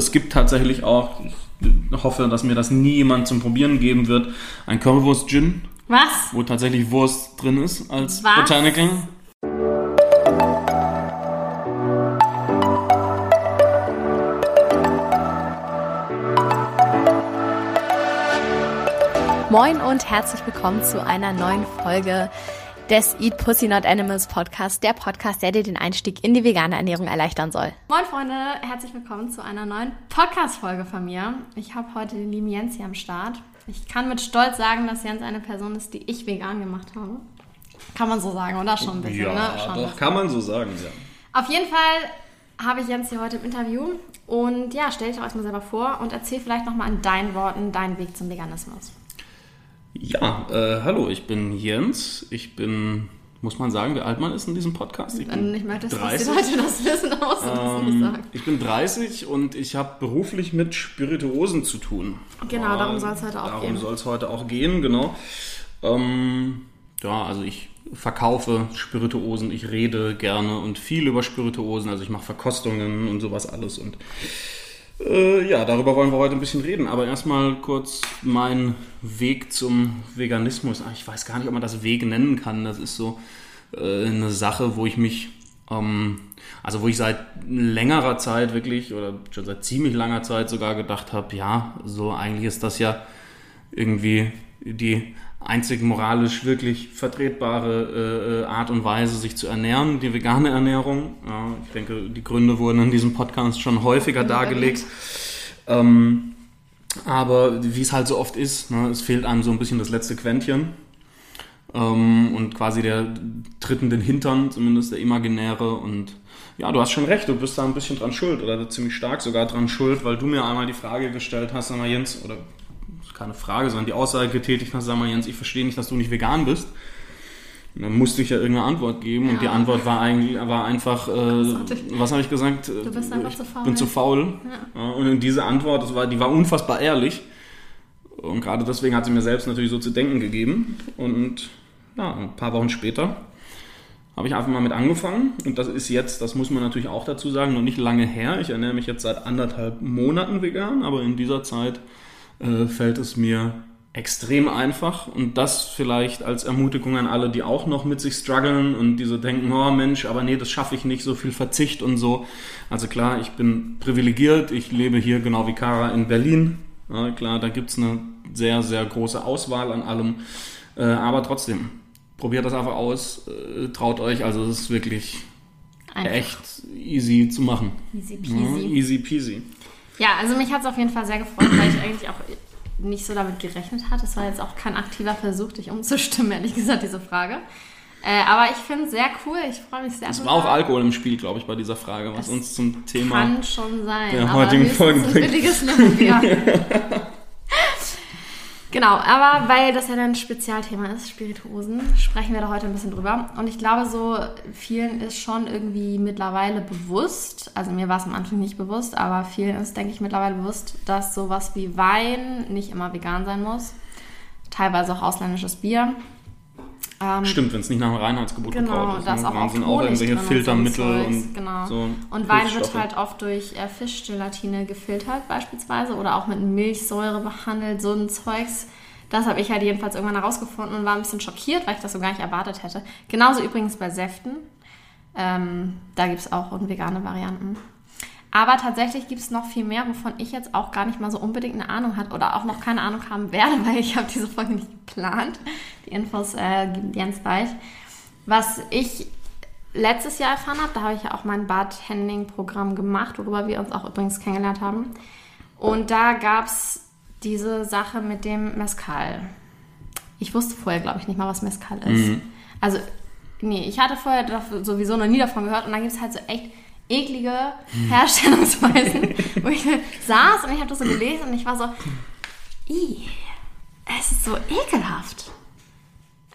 Es gibt tatsächlich auch, ich hoffe, dass mir das nie jemand zum Probieren geben wird, ein Currywurst-Gin. Was? Wo tatsächlich Wurst drin ist als Was? Botanical. Moin und herzlich willkommen zu einer neuen Folge des Eat Pussy Not Animals Podcast, der Podcast, der dir den Einstieg in die vegane Ernährung erleichtern soll. Moin Freunde, herzlich willkommen zu einer neuen Podcast-Folge von mir. Ich habe heute den lieben Jens hier am Start. Ich kann mit Stolz sagen, dass Jens eine Person ist, die ich vegan gemacht habe. Kann man so sagen, oder? Schon ein bisschen, Ja, ne? Schon doch, kann man so sagen, ja. Auf jeden Fall habe ich Jens hier heute im Interview und ja, stell dich doch erstmal selber vor und erzähl vielleicht nochmal in deinen Worten deinen Weg zum Veganismus. Ja, äh, hallo, ich bin Jens. Ich bin, muss man sagen, wie alt man ist in diesem Podcast? Ich Wenn du nicht möchtest, dass 30. die Leute das wissen, das nicht Ähm, sagen. ich bin 30 und ich habe beruflich mit Spirituosen zu tun. Genau, darum Äh, soll's heute auch darum gehen. soll es heute auch gehen, genau. Ähm, ja, also ich verkaufe Spirituosen, ich rede gerne und viel über Spirituosen, also ich mache Verkostungen und sowas alles und äh, ja, darüber wollen wir heute ein bisschen reden. Aber erstmal kurz mein Weg zum Veganismus. Ah, Ich weiß gar nicht, ob man das Weg nennen kann. Das ist so äh, eine Sache, wo ich mich, ähm, also wo ich seit längerer Zeit wirklich oder schon seit ziemlich langer Zeit sogar gedacht habe, ja, so eigentlich ist das ja irgendwie die einzig moralisch wirklich vertretbare äh, äh, Art und Weise, sich zu ernähren, die vegane Ernährung. Ja, ich denke, die Gründe wurden in diesem Podcast schon häufiger dargelegt. Ähm, aber wie es halt so oft ist, ne, es fehlt einem so ein bisschen das letzte Quäntchen. Ähm, und quasi der tritt in den Hintern, zumindest der imaginäre. Und ja, du hast schon recht, du bist da ein bisschen dran schuld oder ziemlich stark sogar dran schuld, weil du mir einmal die Frage gestellt hast, sag mal Jens, oder keine Frage, sondern die Aussage getätigt hast, sag mal Jens, ich verstehe nicht, dass du nicht vegan bist. Und dann musste ich ja irgendeine Antwort geben und Ja. die Antwort war eigentlich war einfach, äh, was habe ich gesagt? Du bist einfach ich zu faul. bin zu faul. Ja, und diese Antwort, das war, die war unfassbar ehrlich. Und gerade deswegen hat sie mir selbst natürlich so zu denken gegeben. Und ja, ein paar Wochen später habe ich einfach mal mit angefangen. Und das ist jetzt, das muss man natürlich auch dazu sagen, noch nicht lange her. Ich ernähre mich jetzt seit anderthalb Monaten vegan, aber in dieser Zeit äh, fällt es mir extrem einfach. Und das vielleicht als Ermutigung an alle, die auch noch mit sich strugglen und die so denken, oh Mensch, aber nee, das schaffe ich nicht, so viel Verzicht und so. Also klar, ich bin privilegiert, ich lebe hier genau wie Kara in Berlin. Ja, klar, da gibt's eine sehr, sehr große Auswahl an allem. Äh, aber trotzdem, probiert das einfach aus, äh, traut euch, also es ist wirklich Einfach. echt easy zu machen. Easy Ja, peasy. easy peasy. Ja, also mich hat es auf jeden Fall sehr gefreut, weil ich eigentlich auch nicht so damit gerechnet hatte. Es war jetzt auch kein aktiver Versuch, dich umzustimmen, ehrlich gesagt, diese Frage. Äh, aber ich finde es sehr cool. Ich freue mich sehr. Es war auch Alkohol im Spiel, glaube ich, bei dieser Frage, was Es uns zum Thema. Kann schon sein. der heutigen höchstens Folge ein billiges Limerick, ja. Genau, aber weil das ja ein Spezialthema ist, Spirituosen, sprechen wir da heute ein bisschen drüber. Und ich glaube, so vielen ist schon irgendwie mittlerweile bewusst, also mir war es am Anfang nicht bewusst, aber vielen ist, denke ich, mittlerweile bewusst, dass sowas wie Wein nicht immer vegan sein muss. Teilweise auch ausländisches Bier. Ähm, Stimmt, wenn es nicht nach dem Reinheitsgebot Genau, gebraut ist. ist ne? auch Dann sind auch irgendwelche und Filtermittel und, Zeugs, genau. so. Und Wein wird halt oft durch äh, Fischgelatine gefiltert beispielsweise oder auch mit Milchsäure behandelt, so ein Zeugs. Das habe ich halt jedenfalls irgendwann herausgefunden und war ein bisschen schockiert, weil ich das so gar nicht erwartet hätte. Genauso übrigens bei Säften. Ähm, da gibt es auch vegane Varianten. Aber tatsächlich gibt es noch viel mehr, wovon ich jetzt auch gar nicht mal so unbedingt eine Ahnung hat oder auch noch keine Ahnung haben werde, weil ich habe diese Folge nicht geplant. Die Infos äh, gibt Jens gleich. Was ich letztes Jahr erfahren habe, da habe ich ja auch mein Bartending-Programm gemacht, worüber wir uns auch übrigens kennengelernt haben. Und da gab es diese Sache mit dem Mescal. Ich wusste vorher, glaube ich, nicht mal, was Mescal ist. Also, nee, ich hatte vorher sowieso noch nie davon gehört und dann gibt es halt so echt eklige Herstellungsweisen, wo ich saß und ich habe das so gelesen und ich war so, "Ih, es ist so ekelhaft.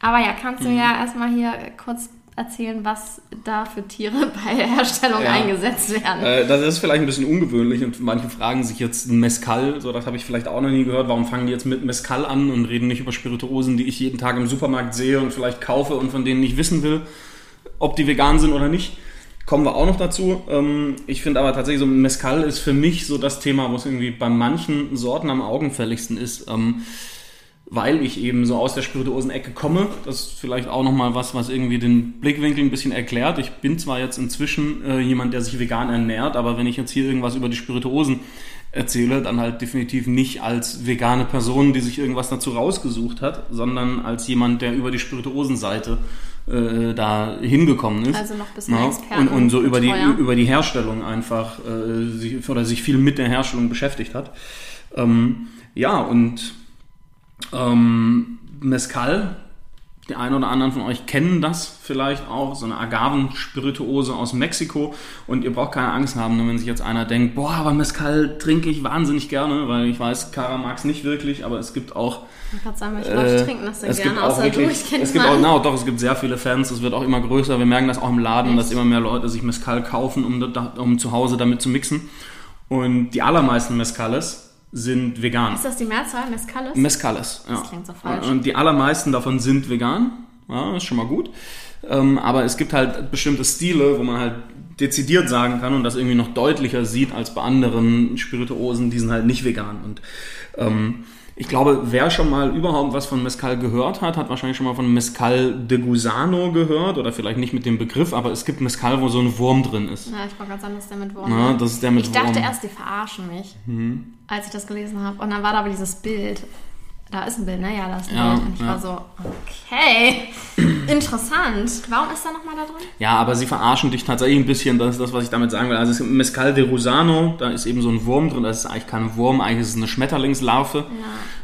Aber ja, kannst du ja erstmal hier kurz erzählen, was da für Tiere bei der Herstellung Ja. eingesetzt werden? Äh, das ist vielleicht ein bisschen ungewöhnlich und manche fragen sich jetzt ein Mescal, so das habe ich vielleicht auch noch nie gehört. Warum fangen die jetzt mit Mescal an und reden nicht über Spirituosen, die ich jeden Tag im Supermarkt sehe und vielleicht kaufe und von denen ich wissen will, ob die vegan sind oder nicht? Kommen wir auch noch dazu. Ähm, ich finde aber tatsächlich so Mezcal ist für mich so das Thema, wo es irgendwie bei manchen Sorten am augenfälligsten ist. Ähm, weil ich eben so aus der Spirituosen-Ecke komme. Das ist vielleicht auch nochmal was, was irgendwie den Blickwinkel ein bisschen erklärt. Ich bin zwar jetzt inzwischen äh, jemand, der sich vegan ernährt, aber wenn ich jetzt hier irgendwas über die Spirituosen erzähle, dann halt definitiv nicht als vegane Person, die sich irgendwas dazu rausgesucht hat, sondern als jemand, der über die Spirituosenseite äh, da hingekommen ist. Also noch ein bisschen Ja, Experten. und, und so über die, über die Herstellung einfach äh, sich, oder sich viel mit der Herstellung beschäftigt hat. Ähm, ja, und ähm, Mezcal, die einen oder anderen von euch kennen das vielleicht auch, so eine Agavenspirituose aus Mexiko. Und ihr braucht keine Angst haben, wenn sich jetzt einer denkt, boah, aber Mezcal trinke ich wahnsinnig gerne, weil ich weiß, Cara mag es nicht wirklich, aber es gibt auch Ich wollte sagen, welche äh, Leute trinken das gibt gerne, außer wirklich, du. Ich kenne es gibt auch, na, doch, es gibt sehr viele Fans, es wird auch immer größer. Wir merken das auch im Laden, Echt? dass immer mehr Leute sich Mezcal kaufen, um, um zu Hause damit zu mixen. Und die allermeisten Mezcales sind vegan. Ist das die Mehrzahl? Mezcales? Mezcales, ja. Das klingt so falsch. Und die allermeisten davon sind vegan. Ja, ist schon mal gut. Ähm, aber es gibt halt bestimmte Stile, wo man halt dezidiert sagen kann und das irgendwie noch deutlicher sieht als bei anderen Spirituosen, die sind halt nicht vegan. Und ähm, ich glaube, wer schon mal überhaupt was von Mezcal gehört hat, hat wahrscheinlich schon mal von Mezcal de Gusano gehört oder vielleicht nicht mit dem Begriff, aber es gibt Mezcal, wo so ein Wurm drin ist. Ja, ich wollte gerade sagen, das ist der mit Wurm. Ja, das ist der mit ich dachte Wurm. Mhm. erst, die verarschen mich, als ich das gelesen habe. Und dann war da aber dieses Bild. Da ist ein Bild, ne? Ja, da ist ein Ja, Bild. Und ich ja. war so, okay, interessant. Warum ist da nochmal da drin? Ja, aber sie verarschen dich tatsächlich ein bisschen, das ist das, was ich damit sagen will. Also es gibt Mezcal de Rusano, da ist eben so ein Wurm drin, das ist eigentlich kein Wurm, eigentlich ist es eine Schmetterlingslarve,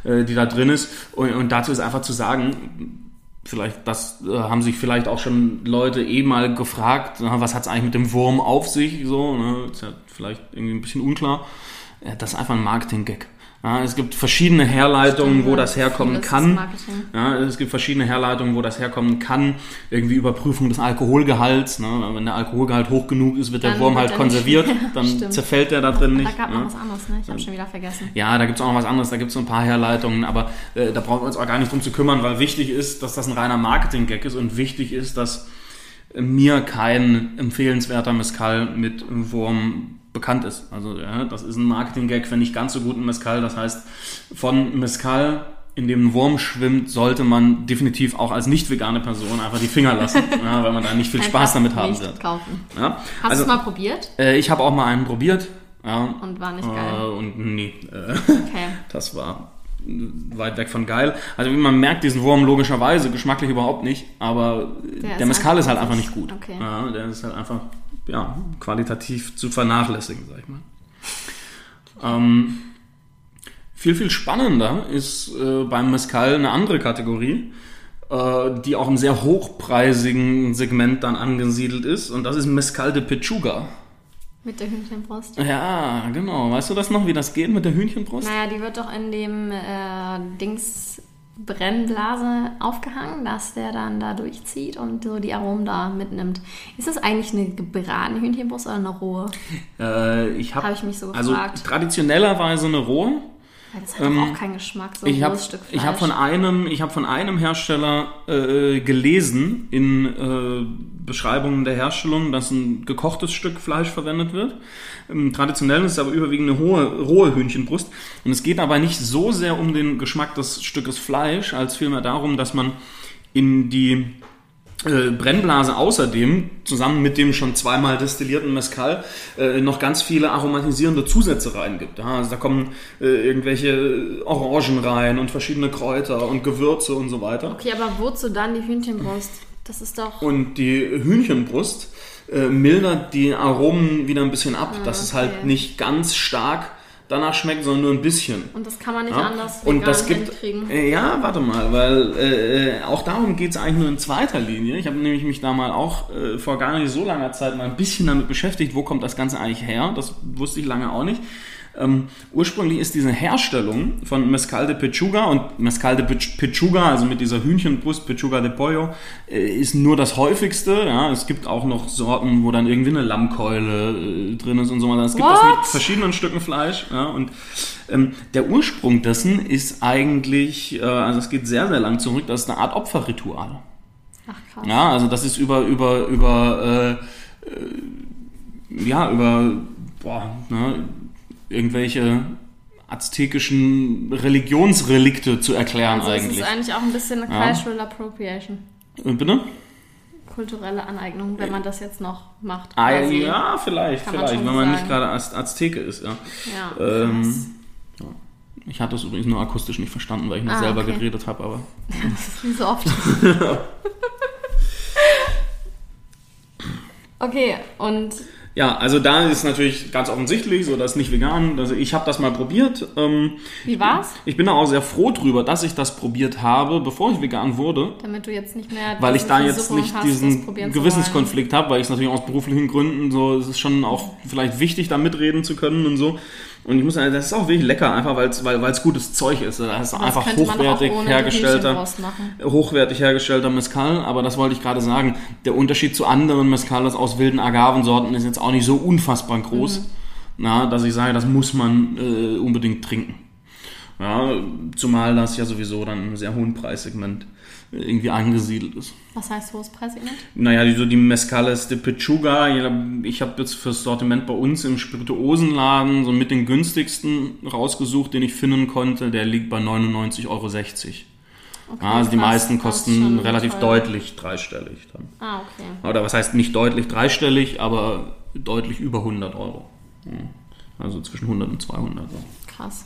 äh, die da drin ist. Und, und dazu ist einfach zu sagen, vielleicht, das äh, haben sich vielleicht auch schon Leute eh mal gefragt, na, was hat es eigentlich mit dem Wurm auf sich, so, ne? ist ja vielleicht irgendwie ein bisschen unklar. Ja, das ist einfach ein Marketing-Gag. Ja, es gibt verschiedene Herleitungen, wo Ja, das herkommen kann. Ja, es gibt verschiedene Herleitungen, wo das herkommen kann. Irgendwie Überprüfung des Alkoholgehalts. Ne? Wenn der Alkoholgehalt hoch genug ist, wird der Dann Wurm wird halt er konserviert. dann Stimmt. zerfällt der da drin Da nicht. gab noch ne? was anderes, ne? Ich habe schon wieder vergessen. Ja, da gibt's auch noch was anderes. Da gibt's so ein paar Herleitungen. Aber äh, da brauchen wir uns auch gar nicht drum zu kümmern, weil wichtig ist, dass das ein reiner Marketing-Gag ist. Und wichtig ist, dass mir kein empfehlenswerter Mescal mit Wurm bekannt ist. Also ja, das ist ein Marketing-Gag für nicht ganz so guten Mescal. Das heißt, von Mescal, in dem ein Wurm schwimmt, sollte man definitiv auch als nicht vegane Person einfach die Finger lassen, ja, weil man da nicht viel Spaß damit haben wird. kaufen. Ja, Hast also, du es mal probiert äh, ich habe auch mal einen probiert. Ja, und war nicht äh, geil? und nee, äh, Okay. das war weit weg von geil. Also man merkt diesen Wurm logischerweise, geschmacklich überhaupt nicht, aber der, ist Mescal ist halt einfach einfach nicht gut. Okay. Ja, der ist halt einfach ja, qualitativ zu vernachlässigen, sag ich mal. Ähm, viel, viel spannender ist äh, beim Mescal eine andere Kategorie, äh, die auch im sehr hochpreisigen Segment dann angesiedelt ist und das ist Mescal de Pechuga. Mit der Hühnchenbrust. Ja, genau. Weißt du das noch, wie das geht mit der Hühnchenbrust? Naja, die wird doch in dem äh, Dings Brennblase aufgehangen, dass der dann da durchzieht und so die Aromen da mitnimmt. Ist das eigentlich eine gebratene Hühnchenbrust oder eine rohe? Äh, ich habe Hab ich mich so also gefragt. traditionellerweise eine rohe. Weil das hat doch auch keinen Geschmack, so ein Ähm, Ich habe rohes Stück Fleisch. ich hab von einem ich habe von einem Hersteller äh, gelesen in äh, Beschreibungen der Herstellung, dass ein gekochtes Stück Fleisch verwendet wird. Ähm, traditionell ist es aber überwiegend eine hohe, rohe Hühnchenbrust und es geht aber nicht so sehr um den Geschmack des Stückes Fleisch, als vielmehr darum, dass man in die äh, Brennblase außerdem zusammen mit dem schon zweimal destillierten Mezcal äh, noch ganz viele aromatisierende Zusätze reingibt. Ja, also da kommen äh, irgendwelche Orangen rein und verschiedene Kräuter und Gewürze und so weiter. Okay, aber wozu dann die Hühnchenbrust? Das ist doch... Und die Hühnchenbrust äh, mildert die Aromen wieder ein bisschen ab, dass es halt okay. nicht ganz stark danach schmeckt, sondern nur ein bisschen. Und das kann man nicht Ja? anders Und das gibt, äh, ja, warte mal, weil äh, auch darum geht es eigentlich nur in zweiter Linie. Ich habe nämlich mich da mal auch äh, vor gar nicht so langer Zeit mal ein bisschen damit beschäftigt, wo kommt das Ganze eigentlich her. Das wusste ich lange auch nicht. Ähm, ursprünglich ist diese Herstellung von Mezcal de Pechuga und Mezcal de Pech- Pechuga, also mit dieser Hühnchenbrust Pechuga de Pollo, äh, ist nur das häufigste. Ja, es gibt auch noch Sorten, wo dann irgendwie eine Lammkeule äh, drin ist und so weiter. Es gibt das mit What? verschiedenen Stücken Fleisch. Ja, und ähm, der Ursprung dessen ist eigentlich, äh, also es geht sehr, sehr lang zurück, das ist eine Art Opferritual. Ach krass. Ja, also das ist über, über, über äh, ja, über boah, ne, irgendwelche aztekischen Religionsrelikte zu erklären Also eigentlich. ist eigentlich auch ein bisschen eine Ja. Cultural Appropriation. Äh, Bitte? Kulturelle Aneignung, wenn man das jetzt noch macht. Ah, ja, vielleicht, vielleicht, wenn man sagen. nicht gerade Az Azteke ist, ja. Ja, Ähm. Ich hatte es übrigens nur akustisch nicht verstanden, weil ich nicht Ah, selber okay. geredet habe, aber Das ist wie so oft. okay, und ja, also da ist natürlich ganz offensichtlich so, dass nicht vegan. Also ich habe das mal probiert. Ähm, wie war's? ich bin da auch sehr froh drüber, dass ich das probiert habe, bevor ich vegan wurde. Damit du jetzt nicht mehr Weil ich da jetzt nicht hast, das diesen Gewissenskonflikt habe, weil ich es natürlich aus beruflichen Gründen so, es ist schon auch vielleicht wichtig, da mitreden zu können und so. Und ich muss sagen, das ist auch wirklich lecker, einfach weil's, weil es gutes Zeug ist. Das ist einfach hochwertig hergestellter, hochwertig hergestellter Mezcal. Aber das wollte ich gerade sagen. Der Unterschied zu anderen Mezcales aus wilden Agavensorten ist jetzt auch nicht so unfassbar groß, Mhm. na, dass ich sage, das muss man äh, unbedingt trinken. Ja, zumal das ja sowieso dann im sehr hohen Preissegment irgendwie angesiedelt ist. Was heißt hohes Preissegment? Naja, die, so die Mezcales de Pechuga, ich habe jetzt fürs Sortiment bei uns im Spirituosenladen so mit den günstigsten rausgesucht, den ich finden konnte, der liegt bei 99,60 Euro. Okay, Ja, also die krass, meisten das ist kosten relativ teuer. deutlich dreistellig dann. Ah, okay. Oder was heißt nicht deutlich dreistellig, aber deutlich über 100 Euro. Ja. Also zwischen 100 und 200. So. Krass.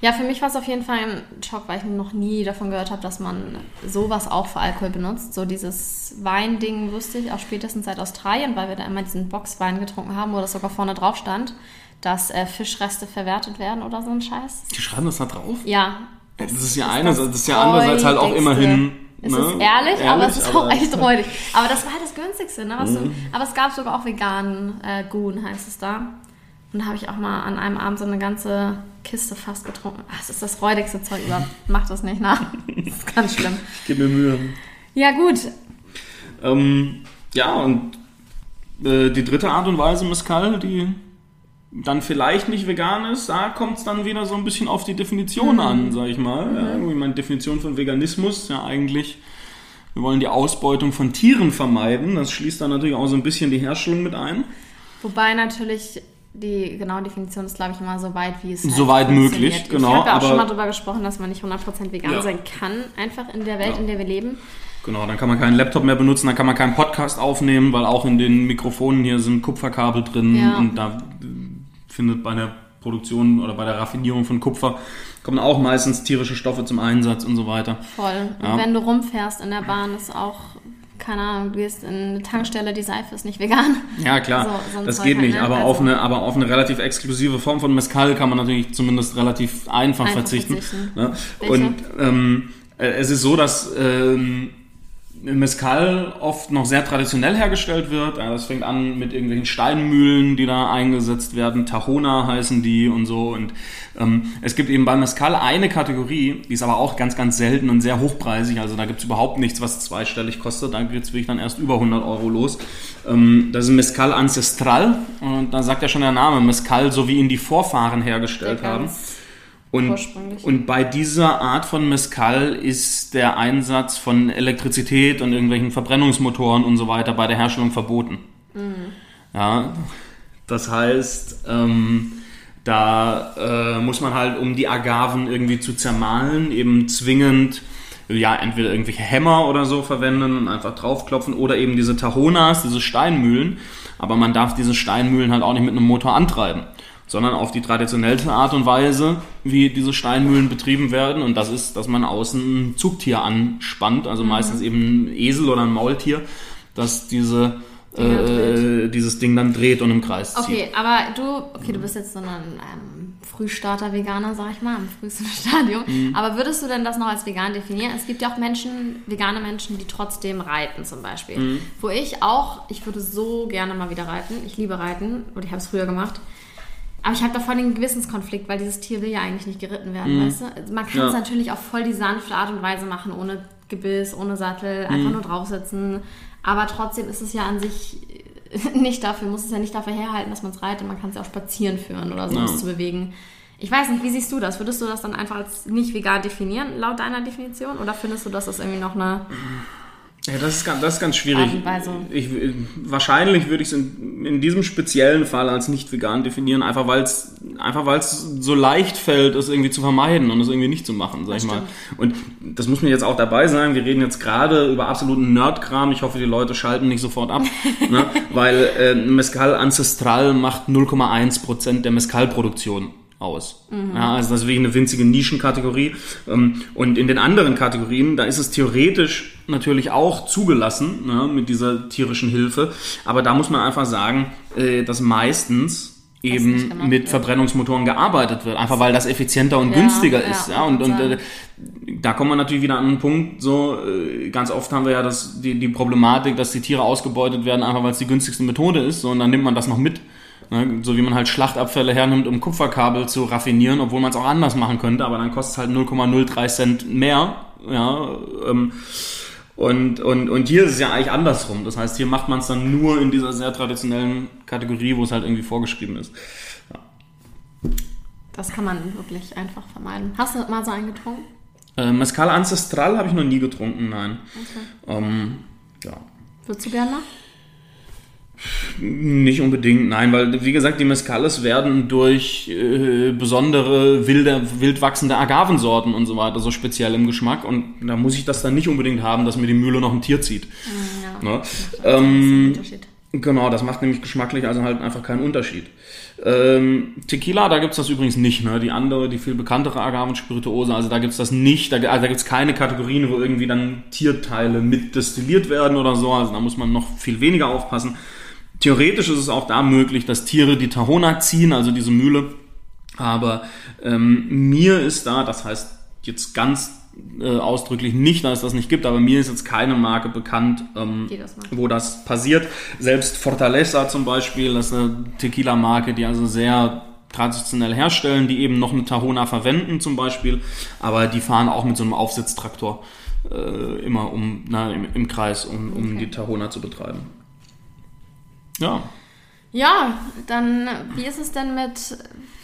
Ja, für mich war es auf jeden Fall ein Schock, weil ich noch nie davon gehört habe, dass man sowas auch für Alkohol benutzt. So dieses Weinding wusste ich auch spätestens seit Australien, weil wir da immer diesen Boxwein getrunken haben, wo das sogar vorne drauf stand, dass äh, Fischreste verwertet werden oder so ein Scheiß. Die schreiben das da drauf? Ja. Das ist ja ist eine, das das ist ja andererseits halt auch immerhin. Es ne, ist ehrlich, aber es ist auch aber- echt räudig. Aber das war halt das günstigste, ne? Mhm. du, aber es gab sogar auch veganen äh, Goon, heißt es da. Und da habe ich auch mal an einem Abend so eine ganze Kiste fast getrunken. Ach, das ist das räudigste Zeug überhaupt. Mach das nicht nach. Das ist ganz schlimm. Gib mir Mühe. Ja, gut. Ähm, ja, und äh, die dritte Art und Weise Mescal, die dann vielleicht nicht vegan ist, da kommt es dann wieder so ein bisschen auf die Definition an, sag ich mal. Ja, ich meine, Definition von Veganismus ist ja eigentlich, wir wollen die Ausbeutung von Tieren vermeiden. Das schließt dann natürlich auch so ein bisschen die Herstellung mit ein. Wobei natürlich die genaue Definition ist, glaube ich, immer so weit, wie es halt Soweit funktioniert. möglich, genau, Ich habe ja auch schon mal darüber gesprochen, dass man nicht 100% vegan Ja. sein kann, einfach in der Welt, Ja. in der wir leben. Genau, dann kann man keinen Laptop mehr benutzen, dann kann man keinen Podcast aufnehmen, weil auch in den Mikrofonen hier sind Kupferkabel drin Ja. und da äh, findet bei der Produktion oder bei der Raffinierung von Kupfer kommen auch meistens tierische Stoffe zum Einsatz und so weiter. Voll. Und wenn du rumfährst in der Bahn, ist auch, keine Ahnung, du gehst in eine Tankstelle, die Seife ist nicht vegan. Ja, klar, So- das Zeug geht halt, nicht, ne? aber, Also- auf eine, aber auf eine relativ exklusive Form von Mezcal kann man natürlich zumindest relativ einfach, Einfach verzichten. verzichten. Ne? Und ähm, äh, es ist so, dass ähm, Mezcal oft noch sehr traditionell hergestellt wird. Das fängt an mit irgendwelchen Steinmühlen, die da eingesetzt werden. Tahona heißen die und so. Und ähm, es gibt eben bei Mezcal eine Kategorie, die ist aber auch ganz, ganz selten und sehr hochpreisig. Also da gibt es überhaupt nichts, was zweistellig kostet. Da geht es wirklich dann erst über 100 Euro los. Ähm, das ist Mezcal Ancestral. Und da sagt ja schon der Name, Mezcal, so wie ihn die Vorfahren hergestellt haben. ganz Und, und bei dieser Art von Mezcal ist der Einsatz von Elektrizität und irgendwelchen Verbrennungsmotoren und so weiter bei der Herstellung verboten. Ja, das heißt, ähm, da äh, muss man halt, um die Agaven irgendwie zu zermahlen, eben zwingend ja, entweder irgendwelche Hämmer oder so verwenden und einfach draufklopfen oder eben diese Tahonas, diese Steinmühlen. Aber man darf diese Steinmühlen halt auch nicht mit einem Motor antreiben, sondern auf die traditionellste Art und Weise, wie diese Steinmühlen betrieben werden. Und das ist, dass man außen ein Zugtier anspannt, also meistens eben ein Esel oder ein Maultier, dass diese, äh, dieses Ding dann dreht und im Kreis zieht. Okay, aber du, okay, du bist jetzt so ein ähm, Frühstarter-Veganer, sag ich mal, im frühesten Stadium. Mhm. Aber würdest du denn das noch als vegan definieren? Es gibt ja auch Menschen, vegane Menschen, die trotzdem reiten zum Beispiel. Mhm. Wo ich auch, ich würde so gerne mal wieder reiten. Ich liebe Reiten und ich habe es früher gemacht. Aber ich habe da voll den Gewissenskonflikt, weil dieses Tier will ja eigentlich nicht geritten werden, weißt du? Also Man kann es Mhm. Ja. natürlich auf voll die sanfte Art und Weise machen, ohne Gebiss, ohne Sattel, einfach Mhm. nur draufsitzen. Aber trotzdem ist es ja an sich nicht dafür, muss es ja nicht dafür herhalten, dass man es reitet. Man kann es ja auch spazieren führen oder so, um Ja. es zu bewegen. Ich weiß nicht, wie siehst du das? Würdest du das dann einfach als nicht vegan definieren, laut deiner Definition? Oder findest du, dass das irgendwie noch eine Ja, das ist, ganz, das ist ganz schwierig. Ich, wahrscheinlich würde ich es in, in, diesem speziellen Fall als nicht vegan definieren, einfach weil es einfach so leicht fällt, es irgendwie zu vermeiden und es irgendwie nicht zu machen, sag das ich mal. Und das muss mir jetzt auch dabei sein. Wir reden jetzt gerade über absoluten Nerdkram. Ich hoffe, die Leute schalten nicht sofort ab, ne? weil äh, Mescal Ancestral macht 0,1 Prozent der Mescal-Produktion aus. Mhm. Ja, also das ist wirklich eine winzige Nischenkategorie. Ähm, und in den anderen Kategorien, da ist es theoretisch natürlich auch zugelassen ne, mit dieser tierischen Hilfe. Aber da muss man einfach sagen, äh, dass meistens eben mit wird. Verbrennungsmotoren gearbeitet wird, einfach weil das effizienter und ja, günstiger ist. Ja, und, und äh, da kommen wir natürlich wieder an einen Punkt, so äh, ganz oft haben wir ja das, die, die Problematik, dass die Tiere ausgebeutet werden, einfach weil es die günstigste Methode ist, so, und dann nimmt man das noch mit. Ne? So wie man halt Schlachtabfälle hernimmt, um Kupferkabel zu raffinieren, obwohl man es auch anders machen könnte, aber dann kostet es halt 0,03 Cent mehr. Ja, ähm, und, und, und hier ist es ja eigentlich andersrum. Das heißt, hier macht man es dann nur in dieser sehr traditionellen Kategorie, wo es halt irgendwie vorgeschrieben ist. Ja. Das kann man wirklich einfach vermeiden. Hast du mal so einen getrunken? Äh, Mescal Ancestral habe ich noch nie getrunken, nein. Okay. Ähm, ja. Würdest du gerne? Nicht unbedingt, nein, weil wie gesagt, die Mescales werden durch äh, besondere wilde, wild wachsende Agavensorten und so weiter so speziell im Geschmack und da muss ich das dann nicht unbedingt haben, dass mir die Mühle noch ein Tier zieht. Mm, ja, ne? ähm, genau, das macht nämlich geschmacklich also halt einfach keinen Unterschied. Ähm, Tequila, da gibt's das übrigens nicht, ne? Die andere, die viel bekanntere Agavenspirituose, also da gibt's das nicht, da, also da gibt's keine Kategorien, wo irgendwie dann Tierteile mit destilliert werden oder so, also da muss man noch viel weniger aufpassen. Theoretisch ist es auch da möglich, dass Tiere die Tahona ziehen, also diese Mühle. Aber ähm, mir ist da, das heißt jetzt ganz äh, ausdrücklich nicht, dass es das nicht gibt, aber mir ist jetzt keine Marke bekannt, ähm, das wo das passiert. Selbst Fortaleza zum Beispiel, das ist eine Tequila-Marke, die also sehr traditionell herstellen, die eben noch eine Tahona verwenden zum Beispiel, aber die fahren auch mit so einem Aufsitztraktor äh, immer um, na, im, im Kreis, um, um okay. die Tahona zu betreiben. Ja. Ja, dann wie ist es denn mit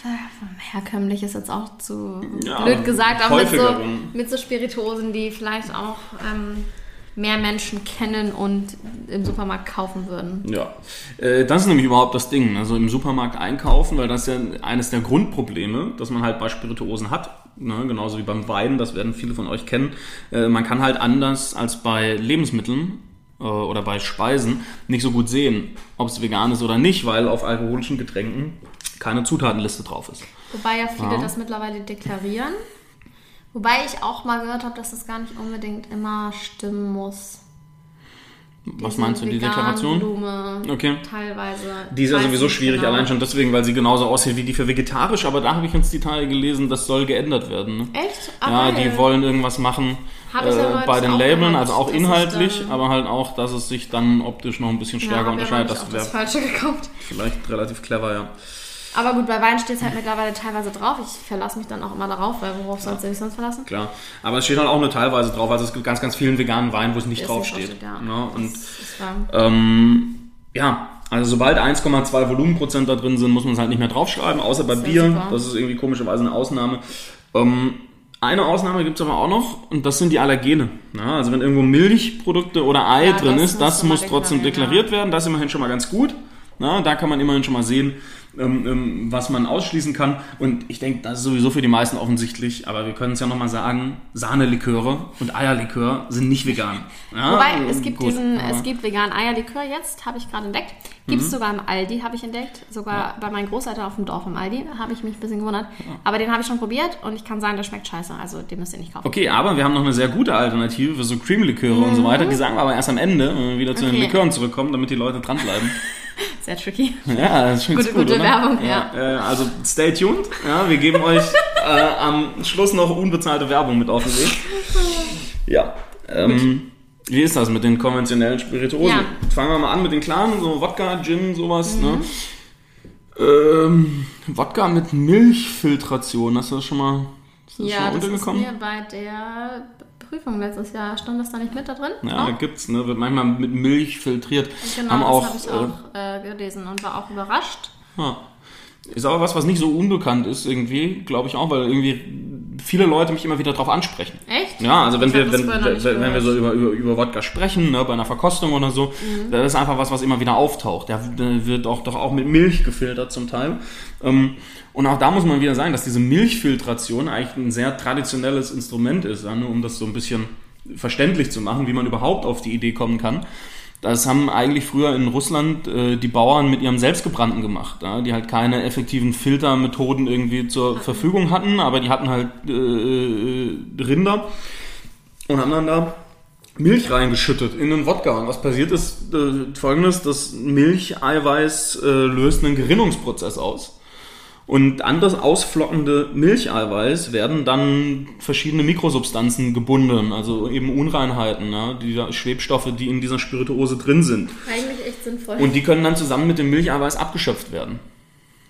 äh, herkömmlich ist jetzt auch zu ja, blöd gesagt, auch mit so, mit so Spirituosen, die vielleicht auch ähm, mehr Menschen kennen und im Supermarkt kaufen würden. Ja, äh, das ist nämlich überhaupt das Ding. Also im Supermarkt einkaufen, weil das ist ja eines der Grundprobleme, dass man halt bei Spirituosen hat. Ne? Genauso wie beim Wein, das werden viele von euch kennen. Äh, man kann halt anders als bei Lebensmitteln äh, oder bei Speisen nicht so gut sehen, ob es vegan ist oder nicht, weil auf alkoholischen Getränken keine Zutatenliste drauf ist. Wobei ja viele ja. das mittlerweile deklarieren. Wobei ich auch mal gehört habe, dass das gar nicht unbedingt immer stimmen muss. Was Diese meinst du, die Deklaration? Blume, okay. Teilweise. Die ist ja sowieso schwierig, genau. allein schon deswegen, weil sie genauso aussieht wie die für vegetarisch, aber da habe ich ins Detail gelesen, das soll geändert werden. Ne? Echt? Ah, ja, die wollen irgendwas machen äh, bei den Labeln, also auch inhaltlich, aber halt auch, dass es sich dann optisch noch ein bisschen stärker ja, unterscheidet. Das wäre falsche gekauft. Vielleicht relativ clever, ja. Aber gut, bei Wein steht es halt mittlerweile teilweise drauf. Ich verlasse mich dann auch immer darauf, weil worauf ja. sollst du dich sonst verlassen? Klar, aber es steht halt auch nur teilweise drauf. Also es gibt ganz, ganz vielen veganen Wein, wo es nicht draufsteht. Drauf ja. ja. und ähm, ja, also sobald 1,2 Volumenprozent da drin sind, muss man es halt nicht mehr draufschreiben, außer bei Bier. Super. Das ist irgendwie komischerweise eine Ausnahme. Ähm, eine Ausnahme gibt es aber auch noch und das sind die Allergene. Ja, also wenn irgendwo Milchprodukte oder Ei ja, drin ist, das muss trotzdem deklariert werden. Das ist immerhin schon mal ganz gut. Ja, da kann man immerhin schon mal sehen, was man ausschließen kann. Und ich denke, das ist sowieso für die meisten offensichtlich, aber wir können es ja nochmal sagen, Sahneliköre und Eierlikör sind nicht vegan. Ja, Wobei, es gibt gut, diesen, es gibt veganen Eierlikör jetzt, habe ich gerade entdeckt. Gibt es mhm. sogar im Aldi, habe ich entdeckt. Sogar ja. bei meinen Großeltern auf dem Dorf im Aldi, habe ich mich ein bisschen gewundert. Ja. Aber den habe ich schon probiert und ich kann sagen, der schmeckt scheiße. Also den müsst ihr nicht kaufen. Okay, aber wir haben noch eine sehr gute Alternative für so Cream-Liköre mhm. und so weiter. Die sagen wir aber erst am Ende, wenn wir wieder zu okay. den Likören zurückkommen, damit die Leute dranbleiben. Sehr tricky. Ja, das ist schon gute, gut, gute oder? Werbung, ja. ja. Äh, also stay tuned. Ja, wir geben euch äh, am Schluss noch unbezahlte Werbung mit auf den Weg. Ja. Ähm, wie ist das mit den konventionellen Spirituosen? Ja. Fangen wir mal an mit den klaren, so Wodka, Gin, sowas. Ne? Mhm. Ne? Ähm, Wodka mit Milchfiltration, hast du das schon mal ist das ja, schon untergekommen? das ist mir bei der Prüfung letztes Jahr. Stand das da nicht mit da drin? Ja, da gibt's, ne? Wird manchmal mit Milch filtriert. Genau, Haben das habe ich auch äh, äh, gelesen und war auch überrascht. Ja. Ist aber was, was nicht so unbekannt ist irgendwie, glaube ich auch, weil irgendwie viele Leute mich immer wieder darauf ansprechen. Echt? Ja, also wenn Ich wir, wenn, wenn, wenn wir so über, über, über Wodka sprechen, ne, bei einer Verkostung oder so, Mhm. das ist einfach was, was immer wieder auftaucht. Der, der wird auch doch auch mit Milch gefiltert zum Teil. Ähm, und auch da muss man wieder sagen, dass diese Milchfiltration eigentlich ein sehr traditionelles Instrument ist, ja, nur um das so ein bisschen verständlich zu machen, wie man überhaupt auf die Idee kommen kann. Das haben eigentlich früher in Russland äh, die Bauern mit ihrem Selbstgebrannten gemacht, ja, die halt keine effektiven Filtermethoden irgendwie zur Verfügung hatten, aber die hatten halt äh, äh, Rinder und haben dann da Milch reingeschüttet in den Wodka. Und was passiert ist äh, folgendes, das Milcheiweiß äh, löst einen Gerinnungsprozess aus. Und an das ausflockende Milcheiweiß werden dann verschiedene Mikrosubstanzen gebunden, also eben Unreinheiten, ja, die Schwebstoffe, die in dieser Spirituose drin sind. Eigentlich echt sinnvoll. Und die können dann zusammen mit dem Milcheiweiß abgeschöpft werden.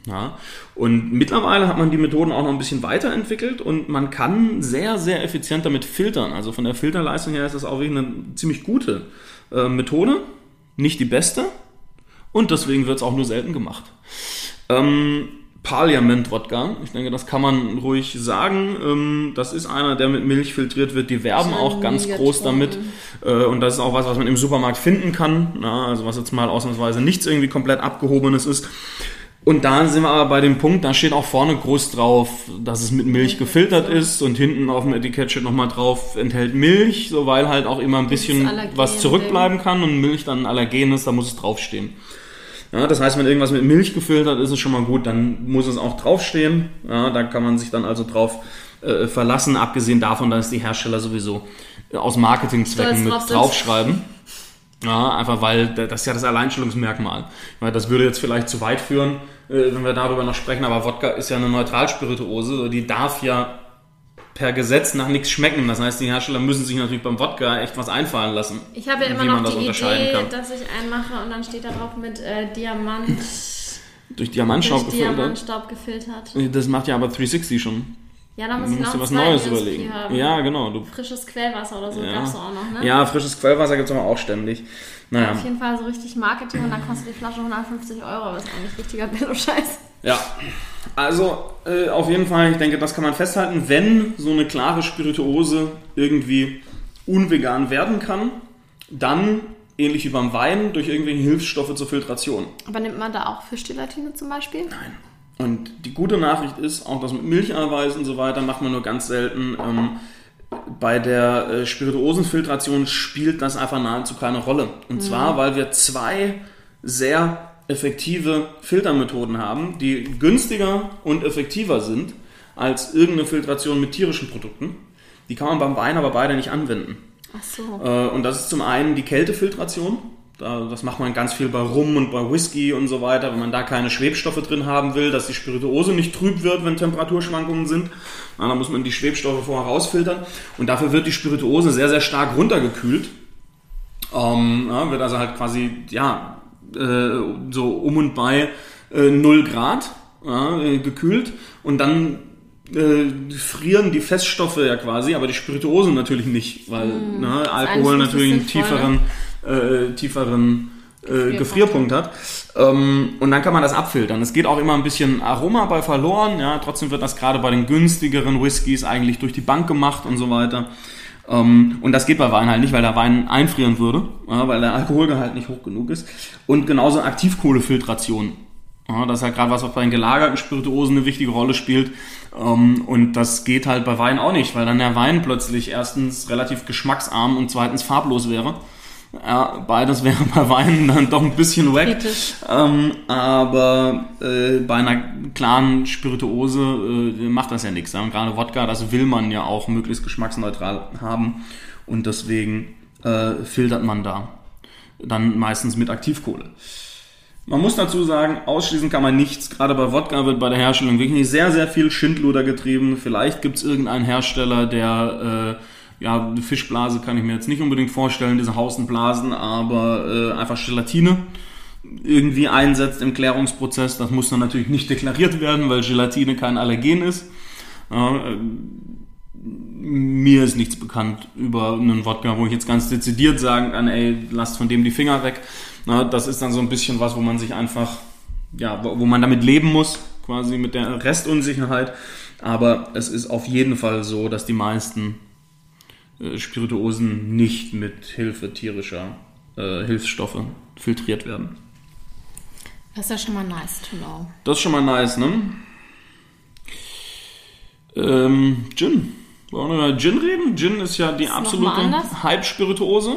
Ja, und mittlerweile hat man die Methoden auch noch ein bisschen weiterentwickelt und man kann sehr, sehr effizient damit filtern. Also von der Filterleistung her ist das auch wirklich eine ziemlich gute äh, Methode. Nicht die beste und deswegen wird es auch nur selten gemacht. Ähm, Parliament-Wodka, ich denke, das kann man ruhig sagen. Ähm, das ist einer, der mit Milch filtriert wird. Die werben auch ganz groß damit. Äh, und das ist auch was, was man im Supermarkt finden kann. Also was jetzt mal ausnahmsweise nichts irgendwie komplett abgehobenes ist. Und da sind wir aber bei dem Punkt, da steht auch vorne groß drauf, dass es mit Milch gefiltert ist und hinten auf dem Etikett steht nochmal drauf, enthält Milch, so weil halt auch immer ein bisschen was zurückbleiben kann und Milch dann ein Allergen ist, da muss es draufstehen. Ja, das heißt, wenn irgendwas mit Milch gefiltert ist, ist schon mal gut, dann muss es auch draufstehen. Ja, da kann man sich dann also drauf äh, verlassen, abgesehen davon, dass die Hersteller sowieso äh, aus Marketingzwecken mit draufschreiben. Ja, einfach weil da- das ist ja das Alleinstellungsmerkmal. Weil das würde jetzt vielleicht zu weit führen, äh, wenn wir darüber noch sprechen, aber Wodka ist ja eine Neutralspirituose, die darf ja per Gesetz nach nichts schmecken. Das heißt, die Hersteller müssen sich natürlich beim Wodka echt was einfallen lassen. Ich habe ja immer noch das die unterscheiden Idee, kann. dass ich einen mache und dann steht da drauf mit äh, Diamant, Durch Diamantstaub durch gefiltert. Diamantstaub gefiltert. Das macht ja aber 360 schon. Ja, da muss Du ich noch was Neues überlegen. haben. Ja, genau. Du, Frisches Quellwasser oder so Ja. gab's auch noch, ne? ja, frisches Quellwasser gibt's aber auch ständig. Naja. Auf jeden Fall so richtig Marketing und dann kostet die Flasche 150 Euro, ist eigentlich richtiger Billo-Scheiß. Ja, also äh, auf jeden Fall, ich denke, das kann man festhalten, wenn so eine klare Spirituose irgendwie unvegan werden kann, dann ähnlich wie beim Wein durch irgendwelche Hilfsstoffe zur Filtration. Aber nimmt man da auch Fischgelatine zum Beispiel? Nein. Und die gute Nachricht ist, auch das mit Milcheiweiß und so weiter macht man nur ganz selten. Ähm, bei der äh, Spirituosenfiltration spielt das einfach nahezu keine Rolle. Und zwar, weil wir zwei sehr effektive Filtermethoden haben, die günstiger und effektiver sind als irgendeine Filtration mit tierischen Produkten. Die kann man beim Wein aber beide nicht anwenden. Ach so. Äh, Und das ist zum einen die Kältefiltration. Da- Das macht man ganz viel bei Rum und bei Whisky und so weiter, wenn man da keine Schwebstoffe drin haben will, dass die Spirituose nicht trüb wird, wenn Temperaturschwankungen sind. Dann muss man die Schwebstoffe vorher rausfiltern. Und dafür wird die Spirituose sehr, sehr stark runtergekühlt. Ähm, ja, wird also halt quasi, ja, äh, so um und bei äh, 0 Grad ja, äh, gekühlt. Und dann äh, frieren die Feststoffe ja quasi, aber die Spirituosen natürlich nicht, weil ne, Alkohol natürlich einen tieferen, äh, tieferen äh, Gefrierpunkt. Gefrierpunkt hat. Ähm, und dann kann man das abfiltern. Es geht auch immer ein bisschen Aroma bei verloren. Ja, trotzdem wird das gerade bei den günstigeren Whiskys eigentlich durch die Bank gemacht und so weiter. Ähm, und das geht bei Wein halt nicht, weil der Wein einfrieren würde, weil der Alkoholgehalt nicht hoch genug ist. Und genauso Aktivkohlefiltration. Das ist halt gerade was, was bei den gelagerten Spirituosen eine wichtige Rolle spielt. Ähm, und das geht halt bei Wein auch nicht, weil dann der Wein plötzlich erstens relativ geschmacksarm und zweitens farblos wäre. Ja, beides wäre bei Weinen dann doch ein bisschen wack. Kritisch. Ähm, aber äh, bei einer klaren Spirituose äh, macht das ja nichts. Ja? Gerade Wodka, das will man ja auch möglichst geschmacksneutral haben. Und deswegen äh, filtert man da. Dann meistens mit Aktivkohle. Man muss dazu sagen, ausschließen kann man nichts. Gerade bei Wodka wird bei der Herstellung wirklich sehr, sehr viel Schindluder getrieben. Vielleicht gibt es irgendeinen Hersteller, der, äh, ja, eine Fischblase kann ich mir jetzt nicht unbedingt vorstellen, diese Hausenblasen, aber äh, einfach Gelatine irgendwie einsetzt im Klärungsprozess. Das muss dann natürlich nicht deklariert werden, weil Gelatine kein Allergen ist. Äh, mir ist nichts bekannt über einen Wodka, wo ich jetzt ganz dezidiert sagen kann, ey, lasst von dem die Finger weg. Na, das ist dann so ein bisschen was, wo man sich einfach, ja, wo, wo man damit leben muss, quasi mit der Restunsicherheit. Aber es ist auf jeden Fall so, dass die meisten Spirituosen nicht mit Hilfe tierischer äh, Hilfsstoffe filtriert werden. Das ist ja schon mal nice to know. Das ist schon mal nice, ne? Ähm, Gin. Wollen wir über Gin reden? Gin ist ja die mal absolute? Hype-Spirituose.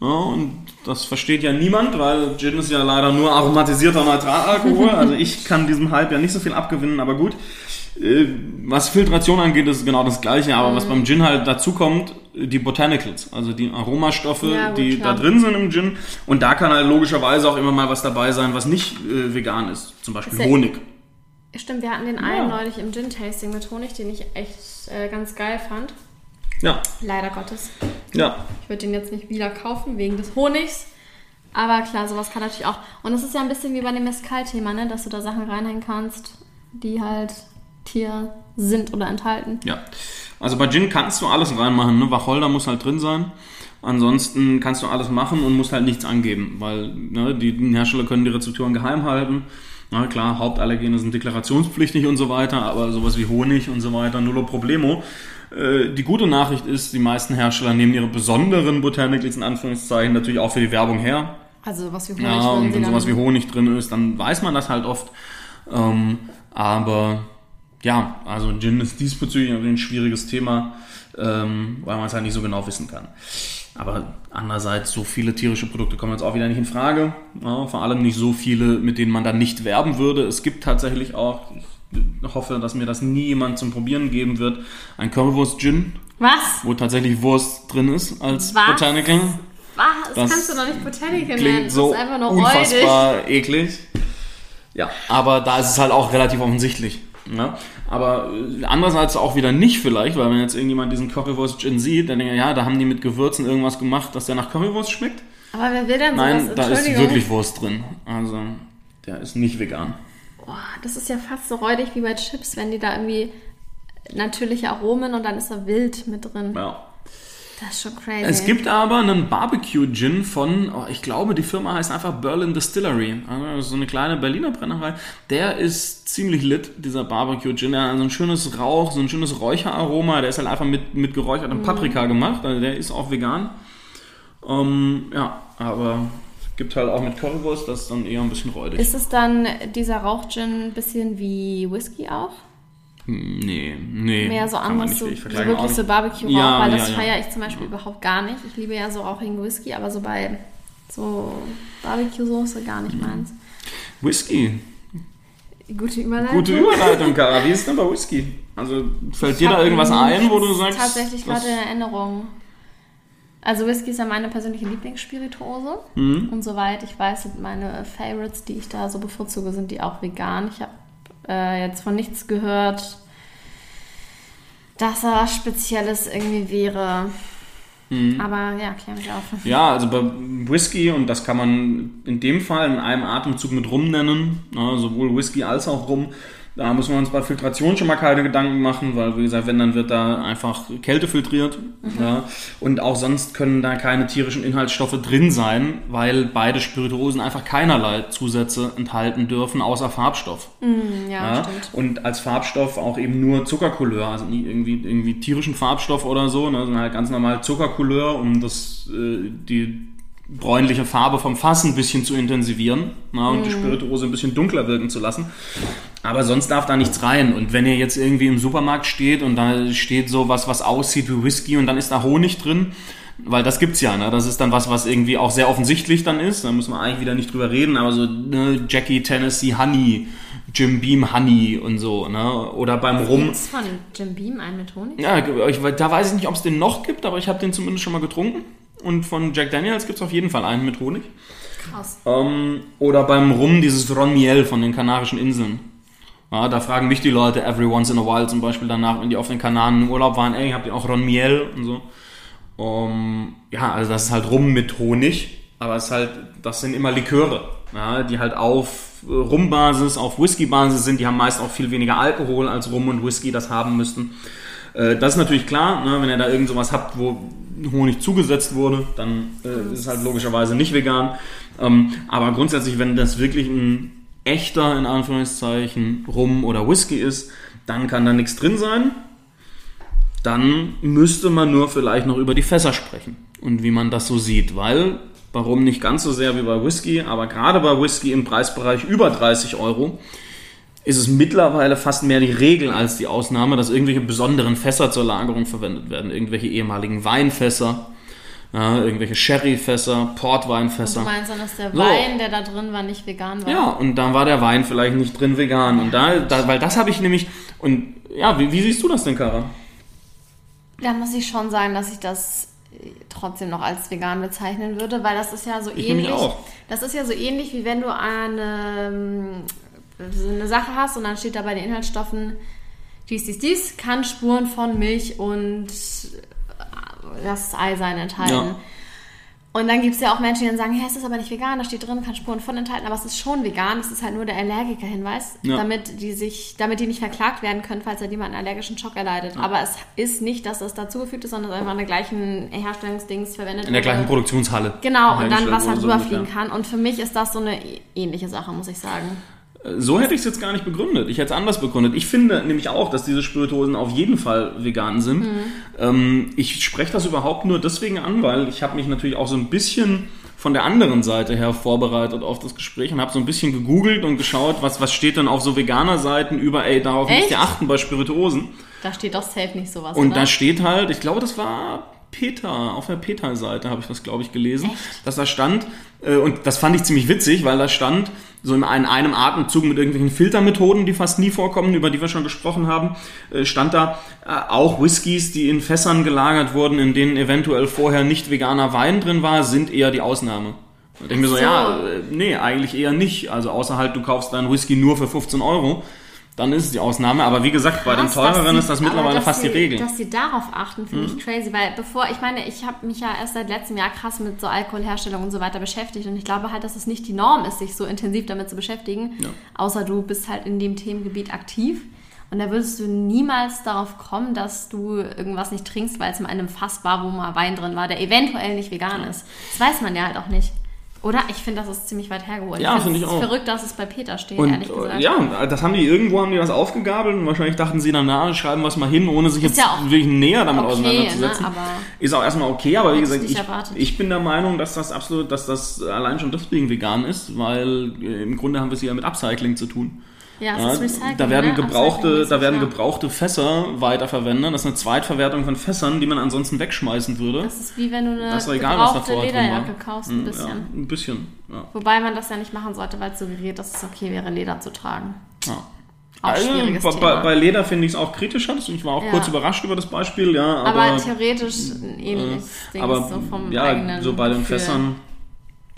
Ja, und das versteht ja niemand, weil Gin ist ja leider nur aromatisierter Neutralalkohol. also ich kann diesem Hype ja nicht so viel abgewinnen, aber gut. Äh, Was Filtration angeht, ist genau das gleiche, aber Mhm. was beim Gin halt dazu kommt, die Botanicals, also die Aromastoffe, Ja, gut, die klar. da drin sind im Gin. Und da kann halt logischerweise auch immer mal was dabei sein, was nicht äh, vegan ist. Zum Beispiel Ist Honig. Stimmt, wir hatten den einen neulich im Gin-Tasting mit Honig, den ich echt äh, ganz geil fand. Ja, Leider Gottes. ja. Ich würde den jetzt nicht wieder kaufen wegen des Honigs. Aber klar, sowas kann natürlich auch. Und es ist ja ein bisschen wie bei dem Mescal-Thema, ne? dass du da Sachen reinhängen kannst, die halt Tier sind oder enthalten. Ja, also bei Gin kannst du alles reinmachen. Ne? Wacholder muss halt drin sein. Ansonsten kannst du alles machen und musst halt nichts angeben, weil ne, die Hersteller können die Rezepturen geheim halten. Na klar, Hauptallergene sind deklarationspflichtig und so weiter, aber sowas wie Honig und so weiter, nullo problemo. Äh, Die gute Nachricht ist, die meisten Hersteller nehmen ihre besonderen Botanicals in Anführungszeichen natürlich auch für die Werbung her. Also was wie Honig Ja, würden und wenn sowas wie Honig drin ist, dann weiß man das halt oft. Ähm, aber ja, also Gin ist diesbezüglich ein schwieriges Thema, ähm, weil man es halt nicht so genau wissen kann. Aber andererseits, so viele tierische Produkte kommen jetzt auch wieder nicht in Frage. Ja, vor allem nicht so viele, mit denen man dann nicht werben würde. Es gibt tatsächlich auch, hoffe, dass mir das nie jemand zum Probieren geben wird, ein Currywurst-Gin, Was? wo tatsächlich Wurst drin ist als Was? Botanical. Was? Das, kannst du doch nicht Botanical nennen. Das so ist einfach nur räudig. unfassbar eklig. Ja, aber da ist es halt auch relativ offensichtlich. Ne? Aber äh, andererseits auch wieder nicht vielleicht, weil wenn jetzt irgendjemand diesen Currywurst Gin sieht, dann denkt er, ja, da haben die mit Gewürzen irgendwas gemacht, dass der nach Currywurst schmeckt. Aber wer will denn Nein, sowas? da ist wirklich Wurst drin. Also, der ist nicht vegan. Boah, das ist ja fast so räudig wie bei Chips, wenn die da irgendwie natürliche Aromen und dann ist da Wild mit drin. Ja. Das ist schon crazy. Es gibt aber einen Barbecue-Gin von, oh, ich glaube, die Firma heißt einfach Berlin Distillery. Also so eine kleine Berliner Brennerei. Der ist ziemlich lit, dieser Barbecue-Gin. Der hat so ein schönes Rauch, so ein schönes Räucheraroma. Der ist halt einfach mit, mit geräuchertem Paprika gemacht. Also der ist auch vegan. Ähm, ja, aber gibt halt auch mit Currywurst, das ist dann eher ein bisschen räudig. Ist es dann dieser Rauchgin ein bisschen wie Whisky auch? nee, nee. Mehr so anders, so, wirklich so wirklich so Barbecue-Rauch, Ja, weil das ja, feiere ich zum Beispiel überhaupt gar nicht. Ich liebe ja so rauchigen Whisky, aber so bei so Barbecue-Soße gar nicht meins. Whisky. Gute Überleitung. Gute Überleitung, Cara. Wie ist denn bei Whisky? Also fällt dir Ich da hab irgendwas ein, wo du sagst. Tatsächlich gerade in Erinnerung. Also Whisky ist ja meine persönliche Lieblingsspirituose. Mhm. Und soweit ich weiß, sind meine Favorites, die ich da so bevorzuge, sind die auch vegan. Ich habe äh, jetzt von nichts gehört, dass da was Spezielles irgendwie wäre. Aber ja, klär mich auf. Mhm. Ja, also bei Whisky, und das kann man in dem Fall in einem Atemzug mit Rum nennen, ja, sowohl Whisky als auch Rum, da müssen wir uns bei Filtration schon mal keine Gedanken machen, weil, wie gesagt, wenn, dann wird da einfach Kälte filtriert. Ja. Und auch sonst können da keine tierischen Inhaltsstoffe drin sein, weil beide Spirituosen einfach keinerlei Zusätze enthalten dürfen, außer Farbstoff. Ja, Ja, stimmt. und als Farbstoff auch eben nur Zuckercouleur, also nie irgendwie, irgendwie tierischen Farbstoff oder so, ne, sondern halt ganz normal Zuckercouleur, um das, äh, die bräunliche Farbe vom Fass ein bisschen zu intensivieren na, und die Spirituose ein bisschen dunkler wirken zu lassen. Aber sonst darf da nichts rein. Und wenn ihr jetzt irgendwie im Supermarkt steht und da steht so was, was aussieht wie Whisky und dann ist da Honig drin, weil das gibt's ja, ne? Das ist dann was, was irgendwie auch sehr offensichtlich dann ist. Da müssen wir eigentlich wieder nicht drüber reden, aber so ne, Jackie Tennessee Honey, Jim Beam Honey und so, ne? Oder beim Rum. Gibt's von Jim Beam einen mit Honig? Ja, ich, da weiß ich nicht, ob es den noch gibt, aber ich habe den zumindest schon mal getrunken. Und von Jack Daniels gibt's auf jeden Fall einen mit Honig. Krass. Ähm, oder beim Rum dieses Ron Miel von den Kanarischen Inseln. Ja, da fragen mich die Leute every once in a while zum Beispiel danach, wenn die auf den Kanaren im Urlaub waren, ey, habt ihr auch Ron Miel und so. Um, ja, also das ist halt Rum mit Honig, aber es ist halt, das sind immer Liköre, ja, die halt auf äh, Rumbasis, auf Whisky-Basis sind, die haben meist auch viel weniger Alkohol als Rum und Whisky das haben müssten. Äh, Das ist natürlich klar, ne, wenn ihr da irgend sowas habt, wo Honig zugesetzt wurde, dann äh, ist es halt logischerweise nicht vegan. Ähm, aber grundsätzlich, wenn das wirklich ein echter, in Anführungszeichen, Rum oder Whisky ist, dann kann da nichts drin sein. Dann müsste man nur vielleicht noch über die Fässer sprechen und wie man das so sieht, weil warum nicht ganz so sehr wie bei Whisky, aber gerade bei Whisky im Preisbereich über 30 Euro ist es mittlerweile fast mehr die Regel als die Ausnahme, dass irgendwelche besonderen Fässer zur Lagerung verwendet werden, irgendwelche ehemaligen Weinfässer. Ja, irgendwelche Sherryfässer, Portweinfässer. Du meinst dann, dass der So. Wein, der da drin war, nicht vegan war? Ja, und dann war der Wein vielleicht nicht drin vegan. Und da, da weil das habe ich nämlich. Und ja, wie, wie siehst du das denn, Kara? Da muss ich schon sagen, dass ich das äh, trotzdem noch als vegan bezeichnen würde, weil das ist ja so Ich ähnlich. auch. Das ist ja so ähnlich, wie wenn du eine, ähm, so eine Sache hast und dann steht da bei den Inhaltsstoffen dies, dies, dies, kann Spuren von Milch und äh, das Ei sein enthalten. Ja. Und dann gibt es ja auch Menschen, die dann sagen, hey, es ist aber nicht vegan, da steht drin, kann Spuren von enthalten, aber es ist schon vegan, es ist halt nur der Allergiker-Hinweis, Ja. damit die sich, damit die nicht verklagt werden können, falls halt jemand einen allergischen Schock erleidet. Aber es ist nicht, dass das dazugefügt ist, sondern es ist einfach an der gleichen Herstellungsdings verwendet In der gleichen. Produktionshalle. Genau, und dann was halt so rüberfliegen ungefähr. kann. Und für mich ist das so eine ähnliche Sache, muss ich sagen. So hätte ich es jetzt gar nicht begründet. Ich hätte es anders begründet. Ich finde nämlich auch, dass diese Spirituosen auf jeden Fall vegan sind. Mhm. Ähm, ich spreche das überhaupt nur deswegen an, weil ich habe mich natürlich auch so ein bisschen von der anderen Seite her vorbereitet auf das Gespräch und habe so ein bisschen gegoogelt und geschaut, was, was steht denn auf so veganer Seiten über, ey, darauf müsst Echt? ihr achten bei Spirituosen. Da steht doch safe nicht sowas. Und oder? da steht halt, ich glaube, das war Peter, auf der Peter-Seite habe ich das, glaube ich, gelesen, dass da stand, äh, und das fand ich ziemlich witzig, weil da stand, so in einem, Atemzug mit irgendwelchen Filtermethoden, die fast nie vorkommen, über die wir schon gesprochen haben, äh, stand da äh, auch Whiskys, die in Fässern gelagert wurden, in denen eventuell vorher nicht veganer Wein drin war, sind eher die Ausnahme. Da denke ich mir so, so. ja, äh, nee, eigentlich eher nicht. Also außer halt, du kaufst deinen Whisky nur für 15 Euro, dann ist es die Ausnahme. Aber wie gesagt, bei den Krass, dass teureren sie- ist das mittlerweile fast die sie, Regel. Dass sie darauf achten, finde ich crazy, weil bevor, ich meine, ich habe mich ja erst seit letztem Jahr krass mit so Alkoholherstellung und so weiter beschäftigt und ich glaube halt, dass es nicht die Norm ist, sich so intensiv damit zu beschäftigen, Ja. außer du bist halt in dem Themengebiet aktiv. Und da würdest du niemals darauf kommen, dass du irgendwas nicht trinkst, weil es in einem Fass war, wo mal Wein drin war, der eventuell nicht vegan ist. Das weiß man ja halt auch nicht. Oder? Ich finde, das ist ziemlich weit hergeholt. Ja, finde ich auch. verrückt, dass es bei Peter steht, Und ehrlich gesagt. ja, das haben die irgendwo haben die das aufgegabelt und wahrscheinlich dachten sie dann, na, schreiben wir es mal hin, ohne sich jetzt ja wirklich näher damit okay, auseinanderzusetzen. ne, aber ist auch erstmal okay, aber wie gesagt, ich, ich bin der Meinung, dass das absolut, dass das allein schon deswegen vegan ist, weil äh, im Grunde haben wir es hier mit Upcycling zu tun. Ja, es Ja, ist Recycling. da werden ne? gebrauchte, da werden gebrauchte Fässer weiterverwendet. Das ist eine Zweitverwertung von Fässern, die man ansonsten wegschmeißen würde. Das ist wie wenn du eine Das egal, gebrauchte. Lederjacke kaufst, ein Hm, bisschen. Ja, ein bisschen. Ja. Wobei man das ja nicht machen sollte, weil es suggeriert, dass es okay wäre, Leder zu tragen. Ja. Also, bei, bei, Leder finde ich es auch kritischer. das- Ich war auch Ja. kurz überrascht über das Beispiel, ja. aber, Aber, theoretisch ein ähnliches Ding aber so vom ja, eigenen so bei den. Fässern,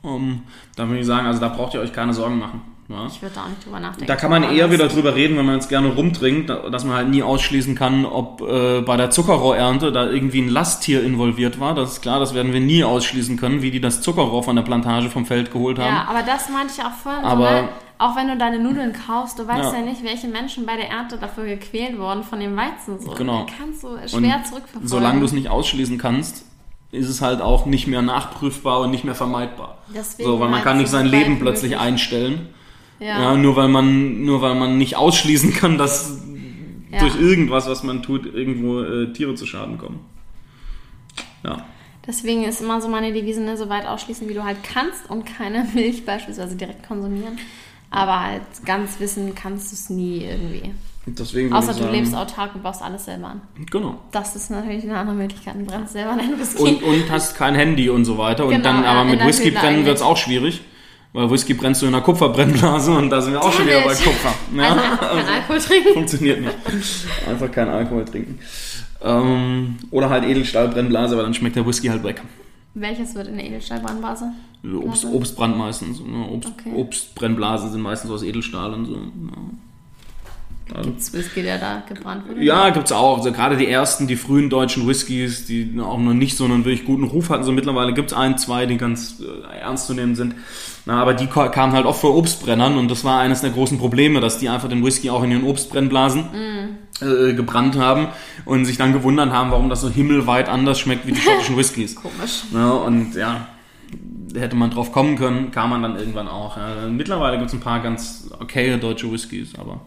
um, da würde ich sagen, also da braucht ihr euch keine Sorgen machen. Ja. Ich würde da auch nicht drüber nachdenken. Da kann man eher wieder drüber reden, wenn man jetzt gerne rumtrinkt, dass man halt nie ausschließen kann, ob äh, bei der Zuckerrohrernte da irgendwie ein Lasttier involviert war. Das ist klar, das werden wir nie ausschließen können, wie die das Zuckerrohr von der Plantage vom Feld geholt haben. Ja, aber das meinte ich auch vorhin. Aber- so, ne? Auch wenn du deine Nudeln kaufst, du weißt Ja. ja, nicht, welche Menschen bei der Ernte dafür gequält wurden von dem Weizen. So. Genau. Da kannst du Und schwer zurückverfolgen. solange du es nicht ausschließen kannst, ist es halt auch nicht mehr nachprüfbar und nicht mehr vermeidbar. Deswegen So, weil man halt kann nicht sein Leben plötzlich möglich. einstellen. Ja. Ja, nur weil man, nur weil man nicht ausschließen kann, dass Ja. durch irgendwas, was man tut, irgendwo äh, Tiere zu Schaden kommen. Ja. Deswegen ist immer so meine Devise, ne, so weit ausschließen, wie du halt kannst und keine Milch beispielsweise direkt konsumieren. Aber halt ganz wissen kannst du es nie irgendwie. Und Deswegen Außer ich du sagen, lebst autark und baust alles selber an. Genau. Das ist natürlich eine andere Möglichkeit. Du brennst selber dein Whisky. Und, und hast kein Handy und so weiter. Und Genau, dann ja, aber mit Whisky brennen wird es auch schwierig. Weil Whisky brennst du in einer Kupferbrennblase und da sind wir auch schon wieder bei. Kupfer. Ja, Also einfach keinen Alkohol trinken. funktioniert nicht. Einfach keinen Alkohol trinken. Ähm, oder halt Edelstahlbrennblase, aber dann schmeckt der Whisky halt weg. Welches wird in der Edelstahlbrandbase? Also Obst? Obstbrand meistens. Ne? Obst, Okay. Obstbrennblasen sind meistens aus Edelstahl und so. Ja. Also, Gibt's Whisky, der da gebrannt wurde? Ja, gibt's auch. Also gerade die ersten, die frühen deutschen Whiskys, die auch noch nicht so einen wirklich guten Ruf hatten. So mittlerweile gibt's ein, zwei, die ganz äh, ernst zu nehmen sind. Na, aber die kamen halt oft vor Obstbrennern und das war eines der großen Probleme, dass die einfach den Whisky auch in ihren Obstbrennblasen äh, gebrannt haben und sich dann gewundert haben, warum das so himmelweit anders schmeckt wie die schottischen Whiskys. Komisch. Ja, und ja, hätte man drauf kommen können, kam man dann irgendwann auch. Ja. Mittlerweile gibt's ein paar ganz okaye deutsche Whiskys, aber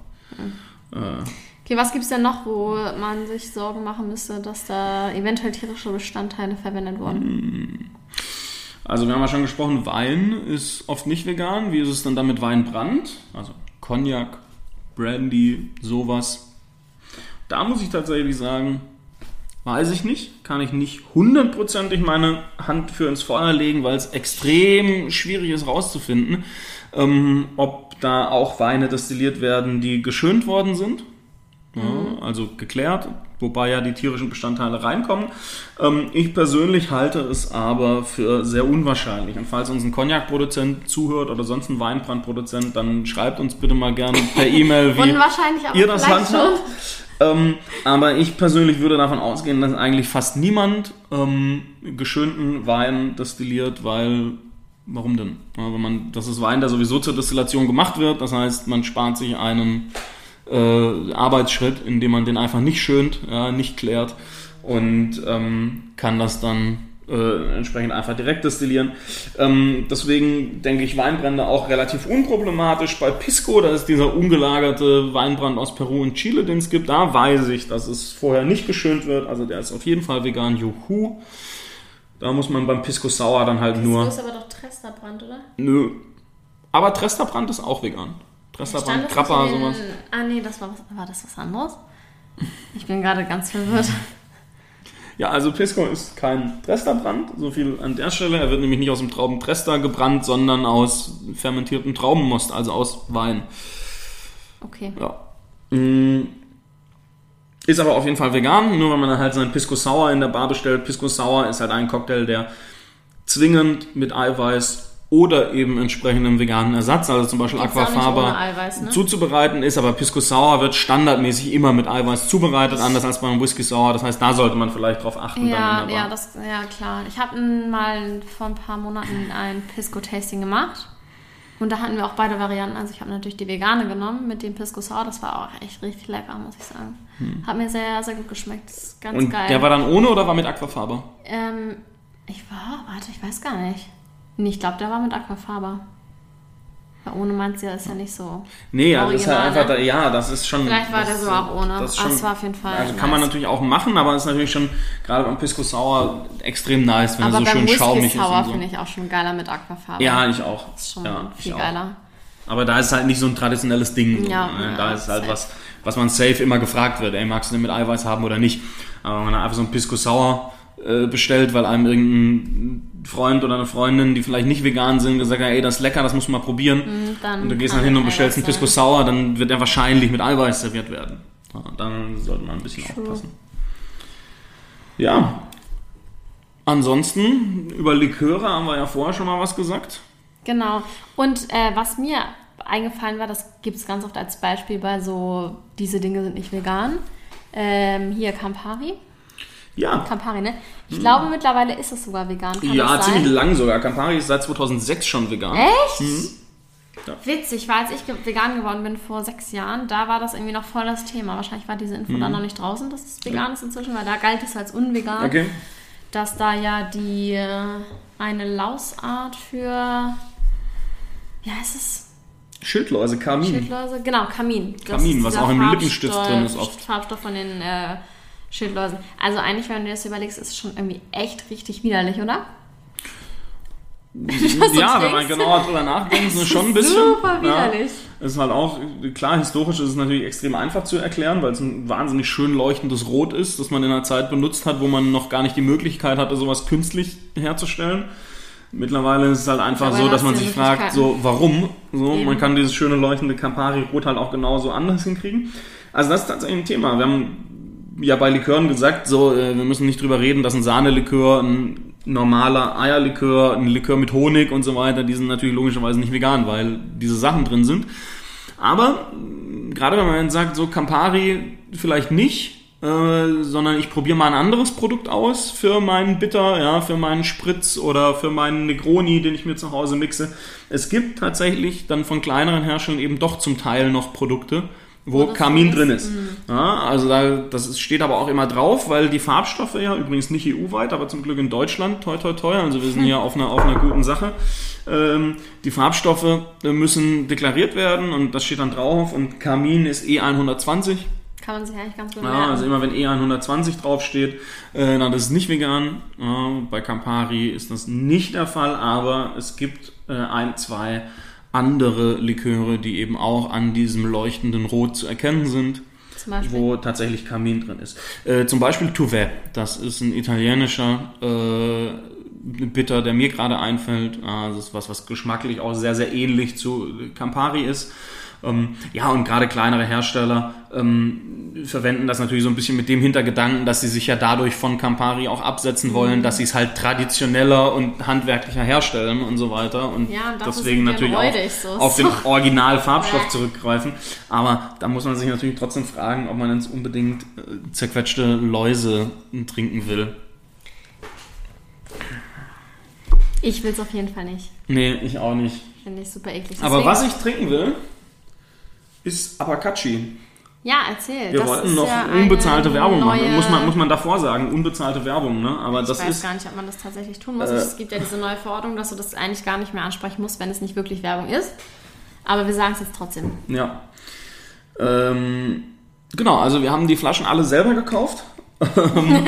äh, Okay, was gibt es denn noch, wo man sich Sorgen machen müsste, dass da eventuell tierische Bestandteile verwendet wurden? Also wir haben ja schon gesprochen, Wein ist oft nicht vegan. Wie ist es dann dann mit Weinbrand? Also Cognac, Brandy, sowas. Da muss ich tatsächlich sagen, weiß ich nicht. Kann ich nicht hundertprozentig meine Hand für ins Feuer legen, weil es extrem schwierig ist rauszufinden, ähm, ob da auch Weine destilliert werden, die geschönt worden sind. Ja, also geklärt, wobei ja die tierischen Bestandteile reinkommen. Ähm, ich persönlich halte es aber für sehr unwahrscheinlich. Und falls uns ein Cognac-Produzent zuhört oder sonst ein Weinbrandproduzent, dann schreibt uns bitte mal gerne per E-Mail, wie ihr das handhabt. Ähm, aber ich persönlich würde davon ausgehen, dass eigentlich fast niemand ähm, geschönten Wein destilliert, weil warum denn? Ja, wenn man, das ist Wein, der sowieso zur Destillation gemacht wird. Das heißt, man spart sich einen äh, Arbeitsschritt, indem man den einfach nicht schönt, ja, nicht klärt und ähm, kann das dann äh, entsprechend einfach direkt destillieren. Ähm, deswegen denke ich Weinbrände auch relativ unproblematisch. Bei Pisco, da ist dieser ungelagerte Weinbrand aus Peru und Chile, den es gibt, da weiß ich, dass es vorher nicht geschönt wird. Also der ist auf jeden Fall vegan, juhu. Da muss man beim Pisco Sauer dann halt nur... Das ist aber doch Tresterbrand, oder? Nö. Aber Tresterbrand ist auch vegan. Das Krapper, den- sowas. Ah, nee, das war, war das was anderes? Ich bin gerade ganz verwirrt. Ja, also Pisco ist kein Tresterbrand, so viel an der Stelle. Er wird nämlich nicht aus dem Traubentrester gebrannt, sondern aus fermentiertem Traubenmost, also aus Wein. Okay. Ja. Mm. Ist aber auf jeden Fall vegan, nur wenn man dann halt seinen Pisco Sour in der Bar bestellt. Pisco Sour ist halt ein Cocktail, der zwingend mit Eiweiß oder eben entsprechendem veganen Ersatz, also zum Beispiel Gibt's Aquafaba, Eiweiß, ne? zuzubereiten ist. Aber Pisco Sour wird standardmäßig immer mit Eiweiß zubereitet, anders als beim Whisky Sour. Das heißt, da sollte man vielleicht drauf achten. Ja, ja, das, ja, klar. Ich habe mal vor ein paar Monaten ein Pisco-Tasting gemacht. Und da hatten wir auch beide Varianten. Also ich habe natürlich die vegane genommen mit dem Pisco Sour. Das war auch echt richtig lecker, muss ich sagen. Hat mir sehr, sehr gut geschmeckt. Ganz Hm. Und geil. der war dann ohne oder war mit Aquafaba? ähm, ich war, warte, ich weiß gar nicht. Nee, ich glaube, der war mit Aquafaba. Weil ohne ja ist ja nicht so. Nee, also ist halt einfach, ne? da, ja, das ist schon. Vielleicht war das, der so auch ohne. Das Ah, schon, es war auf jeden Fall Also kann man nice. natürlich auch machen, aber es ist natürlich schon, gerade beim Pisco Sour, extrem nice, wenn er Aber so schön beim schaumig Whisky ist. Sour und so. finde ich auch schon geiler mit Aquafaba. Ja, ich auch. Das ist schon ja, viel auch. geiler. Aber da ist halt nicht so ein traditionelles Ding. so, Ja, ne? ja, da ist halt safe. was, was man safe immer gefragt wird. Ey, magst du den mit Eiweiß haben oder nicht? Aber wenn man einfach so ein Pisco Sour äh, bestellt, weil einem irgendein Freund oder eine Freundin, die vielleicht nicht vegan sind, gesagt hat, ey, das ist lecker, das muss man mal probieren. Mhm, dann und du gehst dann hin und bestellst einen. Pisco Sour, dann wird er wahrscheinlich mit Eiweiß serviert werden. Ja, dann sollte man ein bisschen True. aufpassen. Ja. Ansonsten, über Liköre haben wir ja vorher schon mal was gesagt. Genau. Und äh, was mir eingefallen war, das gibt es ganz oft als Beispiel bei so, diese Dinge sind nicht vegan. Ähm, hier Campari. Ja, Campari, ne? Ich glaube, mittlerweile ist es sogar vegan. Kann Hm. ja ziemlich lang sogar. Campari ist seit 2006 schon vegan. Echt? Mhm. Ja. Witzig, weil als ich vegan geworden bin vor sechs Jahren, da war das irgendwie noch voll das Thema. Wahrscheinlich war diese Info dann noch nicht draußen, dass es vegan ist inzwischen, weil da galt es als unvegan. Mhm. Okay. dass da ja die äh, eine Lausart für wie heißt es? Schildläuse, Kamin. Schildläuse? Genau, Kamin. Das Kamin, ist was auch im Lippenstift Farbstoff- drin ist oft. Farbstoff von den äh, Schildläusen. Also eigentlich, wenn du dir das überlegst, ist es schon irgendwie echt richtig widerlich, oder? ja, wenn man genauer drüber nachdenkt, ist es schon ein bisschen. Super Ja, widerlich. ist halt auch, klar, historisch ist es natürlich extrem einfach zu erklären, weil es ein wahnsinnig schön leuchtendes Rot ist, das man in einer Zeit benutzt hat, wo man noch gar nicht die Möglichkeit hatte, sowas künstlich herzustellen. Mittlerweile ist es halt einfach so, dass man sich fragt, so, warum? So, Eben. man kann dieses schöne leuchtende Campari-Rot halt auch genauso anders hinkriegen. Also das ist tatsächlich ein Thema. Wir haben ja bei Likören gesagt, so, äh, wir müssen nicht drüber reden, dass ein Sahnelikör, ein normaler Eierlikör, ein Likör mit Honig und so weiter, die sind natürlich logischerweise nicht vegan, weil diese Sachen drin sind. Aber gerade wenn man sagt, so Campari vielleicht nicht, äh, sondern ich probiere mal ein anderes Produkt aus für meinen Bitter, ja, für meinen Spritz oder für meinen Negroni, den ich mir zu Hause mixe. Es gibt tatsächlich dann von kleineren Herstellern eben doch zum Teil noch Produkte, wo Kamin drin ist. Ja, also da, das ist, steht aber auch immer drauf, weil die Farbstoffe ja, übrigens nicht EU-weit, aber zum Glück in Deutschland, toi toi toi, also wir sind ja auf einer, auf einer guten Sache. Ähm, die Farbstoffe äh, müssen deklariert werden und das steht dann drauf und Kamin ist E120. Kann man sich eigentlich ganz gut Ja, merken. also immer wenn E120 draufsteht, äh, dann ist es nicht vegan. Ja, bei Campari ist das nicht der Fall, aber es gibt äh, ein, zwei andere Liköre, die eben auch an diesem leuchtenden Rot zu erkennen sind, wo tatsächlich Kamin drin ist. Äh, zum Beispiel Touvet, das ist ein italienischer äh, Bitter, der mir gerade einfällt. Ah, das ist was, was geschmacklich auch sehr, sehr ähnlich zu Campari ist. Ähm, ja, und gerade kleinere Hersteller ähm, verwenden das natürlich so ein bisschen mit dem Hintergedanken, dass sie sich ja dadurch von Campari auch absetzen wollen, dass sie es halt traditioneller und handwerklicher herstellen und so weiter. Und, Ja, und deswegen natürlich auch so. auf den Originalfarbstoff Bäh. zurückgreifen. Aber da muss man sich natürlich trotzdem fragen, ob man jetzt unbedingt äh, zerquetschte Läuse trinken will. Ich will es auf jeden Fall nicht. Nee, ich auch nicht. Finde ich super eklig. Aber Deswegen- was ich trinken will, ist Abacachi. Ja, erzähl. Wir das wollten ist noch ja unbezahlte Werbung machen. Muss man, muss man davor sagen, unbezahlte Werbung, ne? Aber ich das weiß ist. gar nicht, ob man das tatsächlich tun muss. Äh, es gibt ja diese neue Verordnung, dass du das eigentlich gar nicht mehr ansprechen musst, wenn es nicht wirklich Werbung ist. Aber wir sagen es jetzt trotzdem. Ja. Ähm, genau, also wir haben die Flaschen alle selber gekauft. Ähm,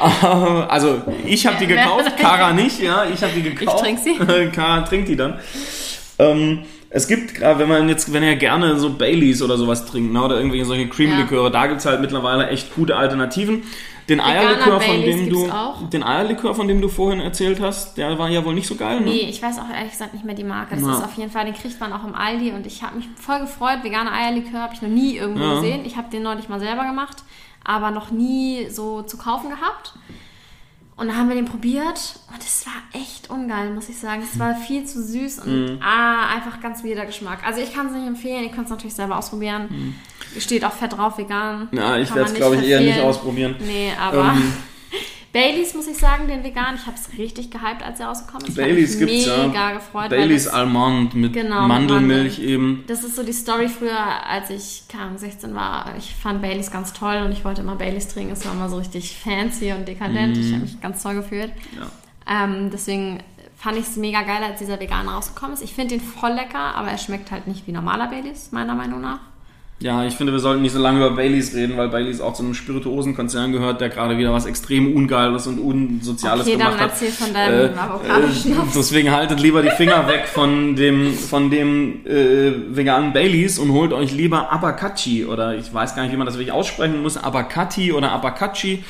also ich habe die gekauft, Kara nicht, ja, ich habe die gekauft. trink sie. Kara trinkt die dann. Ähm, es gibt gerade, wenn man jetzt, wenn ihr gerne so Baileys oder sowas trinkt, ne, oder irgendwelche solche Cream-Liköre, da gibt's halt mittlerweile echt gute Alternativen. Den Eierlikör, von dem du, auch. den Eierlikör, von dem du vorhin erzählt hast, der war ja wohl nicht so geil, ne? Nee, ich weiß auch ehrlich gesagt nicht mehr die Marke. Das Ja. ist auf jeden Fall, den kriegt man auch im Aldi und ich habe mich voll gefreut. Veganer Eierlikör habe ich noch nie irgendwo Ja. gesehen. Ich habe den neulich mal selber gemacht, aber noch nie so zu kaufen gehabt. Und dann haben wir den probiert und es war echt ungeil, muss ich sagen. Es war viel zu süß und Mhm. ah, einfach ganz wilder Geschmack. Also ich kann es nicht empfehlen, ihr könnt es natürlich selber ausprobieren. Steht auch fett drauf, vegan. Ja, ich werde es, glaube ich, eher nicht ausprobieren. Nee, aber Ähm, Baileys muss ich sagen, den vegan. Ich habe es richtig gehypt, als er rausgekommen ist. Baileys mich gibt's ja. mega gefreut. Baileys Almond mit Genau, Mandelmilch Mandeln. eben. das ist so die Story früher, als ich Ahnung, 16 war. Ich fand Baileys ganz toll und ich wollte immer Baileys trinken. Es war immer so richtig fancy und dekadent. Mhm. Ich habe mich ganz toll gefühlt. Ja. Ähm, deswegen fand ich es mega geil, als dieser vegan rausgekommen ist. Ich finde den voll lecker, aber er schmeckt halt nicht wie normaler Baileys, meiner Meinung nach. Ja, ich finde, wir sollten nicht so lange über Baileys reden, weil Baileys auch zu einem Spirituosenkonzern gehört, der gerade wieder was extrem Ungeiles und Unsoziales Okay, dann gemacht hat. erzähl von deinem Avocado-Schnaps. deswegen haltet lieber die Finger weg von dem, von dem äh, veganen Baileys und holt euch lieber Abacachi oder ich weiß gar nicht, wie man das wirklich aussprechen muss, Abacati oder Abacachi.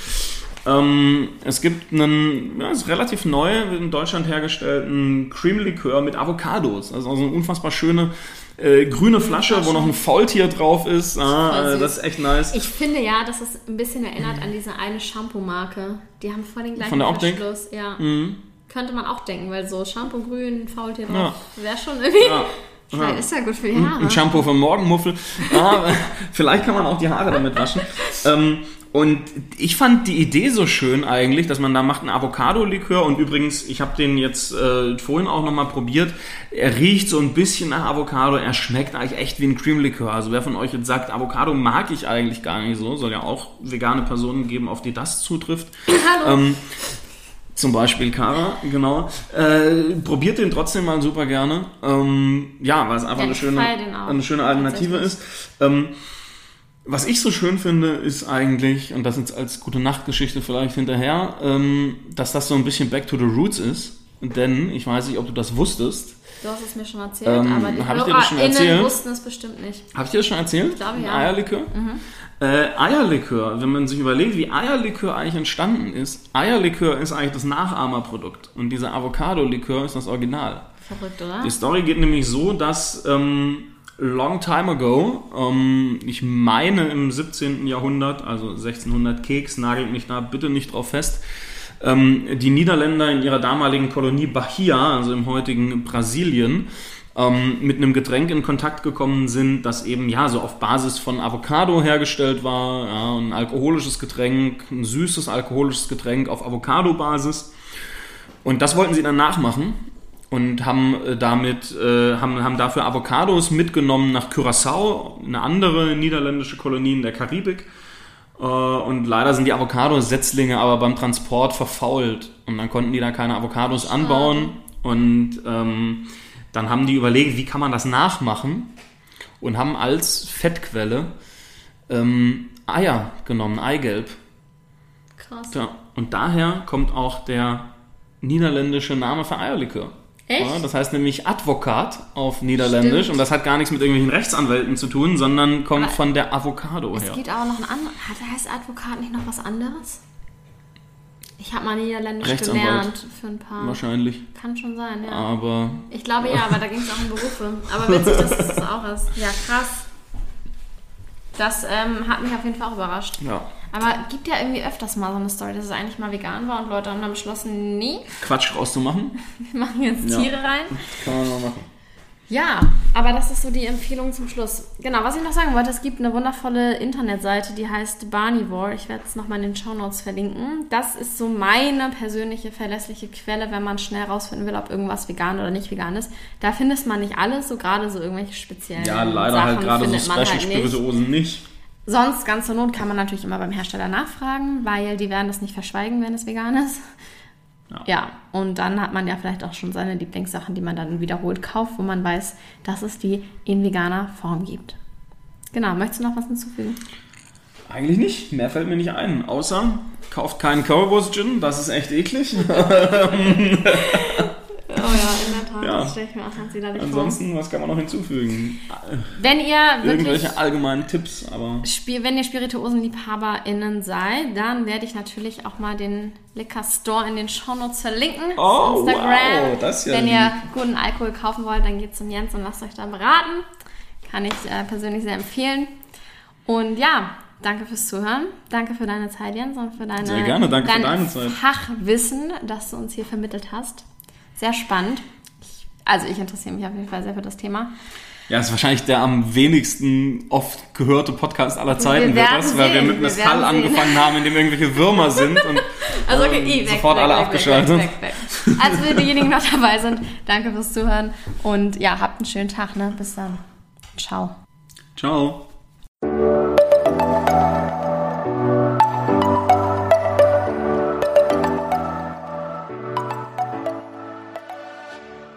Ähm, es gibt einen, ja, ist relativ neu, in Deutschland hergestellten Cream-Likör mit Avocados. Also so eine unfassbar schöne äh, grüne Flasche, wo noch ein Faultier drauf ist. Ah, Voll äh, das ist echt nice. Ich finde ja, dass es ein bisschen erinnert an diese eine Shampoo-Marke. Die haben voll den gleichen Von der Optik? Verschluss. Ja. Mhm. Könnte man auch denken, weil so Shampoo grün, Faultier Ja. drauf, wäre schon irgendwie... Ja. Ja. ist ja gut für die Haare. Ein Shampoo für Morgenmuffel. Ja, vielleicht kann man auch die Haare damit waschen. Ähm, und ich fand die Idee so schön eigentlich, dass man da macht einen Avocado-Likör und übrigens, ich habe den jetzt äh, vorhin auch nochmal probiert. Er riecht so ein bisschen nach Avocado, er schmeckt eigentlich echt wie ein Cream-Likör. Also wer von euch jetzt sagt, Avocado mag ich eigentlich gar nicht so, soll ja auch vegane Personen geben, auf die das zutrifft. Hallo. Ähm, zum Beispiel Kara, genau. Äh, probiert den trotzdem mal super gerne. Ähm, ja, weil es einfach Ja, eine, schöne, eine schöne Alternative ist. Ähm, was ich so schön finde, ist eigentlich, und das jetzt als gute Nachtgeschichte vielleicht hinterher, ähm, dass das so ein bisschen Back to the Roots ist. Denn, ich weiß nicht, ob du das wusstest. du hast es mir schon erzählt, Ähm, aber die hab ich dir das schon erzählt? wussten es bestimmt nicht. Habe ich dir das schon erzählt? Ich glaube, ja. Eierlikör? Äh, Eierlikör, wenn man sich überlegt, wie Eierlikör eigentlich entstanden ist. Eierlikör ist eigentlich das Nachahmerprodukt und dieser Avocado-Likör ist das Original. Verrückt, oder? Die Story geht nämlich so, dass ähm, long time ago, ähm, ich meine im 17. Jahrhundert, also 1600 Keks, nagelt mich da bitte nicht drauf fest, ähm, die Niederländer in ihrer damaligen Kolonie Bahia, also im heutigen Brasilien, ähm, mit einem Getränk in Kontakt gekommen sind, das eben ja so auf Basis von Avocado hergestellt war, ja, ein alkoholisches Getränk, ein süßes alkoholisches Getränk auf Avocado-Basis. Und das wollten sie dann nachmachen und haben äh, damit äh, haben, haben dafür Avocados mitgenommen nach Curaçao, eine andere niederländische Kolonie in der Karibik. Äh, und leider sind die Avocados-Setzlinge aber beim Transport verfault und dann konnten die da keine Avocados anbauen und ähm, dann haben die überlegt, wie kann man das nachmachen und haben als Fettquelle ähm, Eier genommen, Eigelb. Krass. Ja, und daher kommt auch der niederländische Name für Eierlikör. Echt? Ja, das heißt nämlich Advokat auf Niederländisch Stimmt. und das hat gar nichts mit irgendwelchen Rechtsanwälten zu tun, sondern kommt Aber von der Avocado Es her. gibt auch noch ein anderes. Heißt Advokat nicht noch was anderes? Ich habe mal Niederländisch gelernt für ein paar. Wahrscheinlich. Kann schon sein, ja. Aber Ich glaube ja, aber da ging es auch um Berufe. Aber witzig, dass es das auch ist. Ja, krass. Das ähm, hat mich auf jeden Fall auch überrascht. ja, Aber gibt ja irgendwie öfters mal so eine Story, dass es eigentlich mal vegan war und Leute haben dann beschlossen, nee, Quatsch rauszumachen, wir machen jetzt Ja. Tiere rein. kann man mal machen. Ja, aber das ist so die Empfehlung zum Schluss. Genau, was ich noch sagen wollte, es gibt eine wundervolle Internetseite, die heißt Barnivore. Ich werde es nochmal in den Shownotes verlinken. Das ist so meine persönliche verlässliche Quelle, wenn man schnell rausfinden will, ob irgendwas vegan oder nicht vegan ist. Da findet man nicht alles, so gerade so irgendwelche speziellen Ja, leider Sachen halt gerade so findet man Special halt nicht. Nicht. Sonst, ganz zur Not, kann man natürlich immer beim Hersteller nachfragen, weil die werden das nicht verschweigen, wenn es vegan ist. Ja. Ja, und dann hat man ja vielleicht auch schon seine Lieblingssachen, die man dann wiederholt kauft, wo man weiß, dass es die in veganer Form gibt. Genau, möchtest du noch was hinzufügen? Eigentlich nicht. Mehr fällt mir nicht ein. Außer, kauft keinen Currywurst Gin, das ist echt eklig. Oh ja, Ja. das stelle ich mir auch ganz widerlich Ansonsten, was kann man noch hinzufügen? vor. Wenn ihr Irgendwelche allgemeinen Tipps, aber wenn ihr SpirituosenliebhaberInnen seid, dann werde ich natürlich auch mal den Liquor Store in den Shownotes verlinken. Oh, Instagram. wow, das ist ja wenn lieb. ihr guten Alkohol kaufen wollt, dann geht zum Jens und lasst euch da beraten. Kann ich äh, persönlich sehr empfehlen. Und ja, danke fürs Zuhören. Danke für deine Zeit, Jens, und für deine, Sehr gerne, danke für dein deine Zeit. Fachwissen, das du uns hier vermittelt hast. Sehr spannend. Also ich interessiere mich auf jeden Fall sehr für das Thema. ja, ist wahrscheinlich der am wenigsten oft gehörte Podcast aller Zeiten, wird werden das, weil wir mit einem wir Fall angefangen haben, in dem irgendwelche Würmer sind und Also okay, ähm, weg, sofort weg, alle weg, abgeschaltet. Also für diejenigen, die noch dabei sind, danke fürs Zuhören und ja, habt einen schönen Tag, ne? Bis dann. Ciao. Ciao.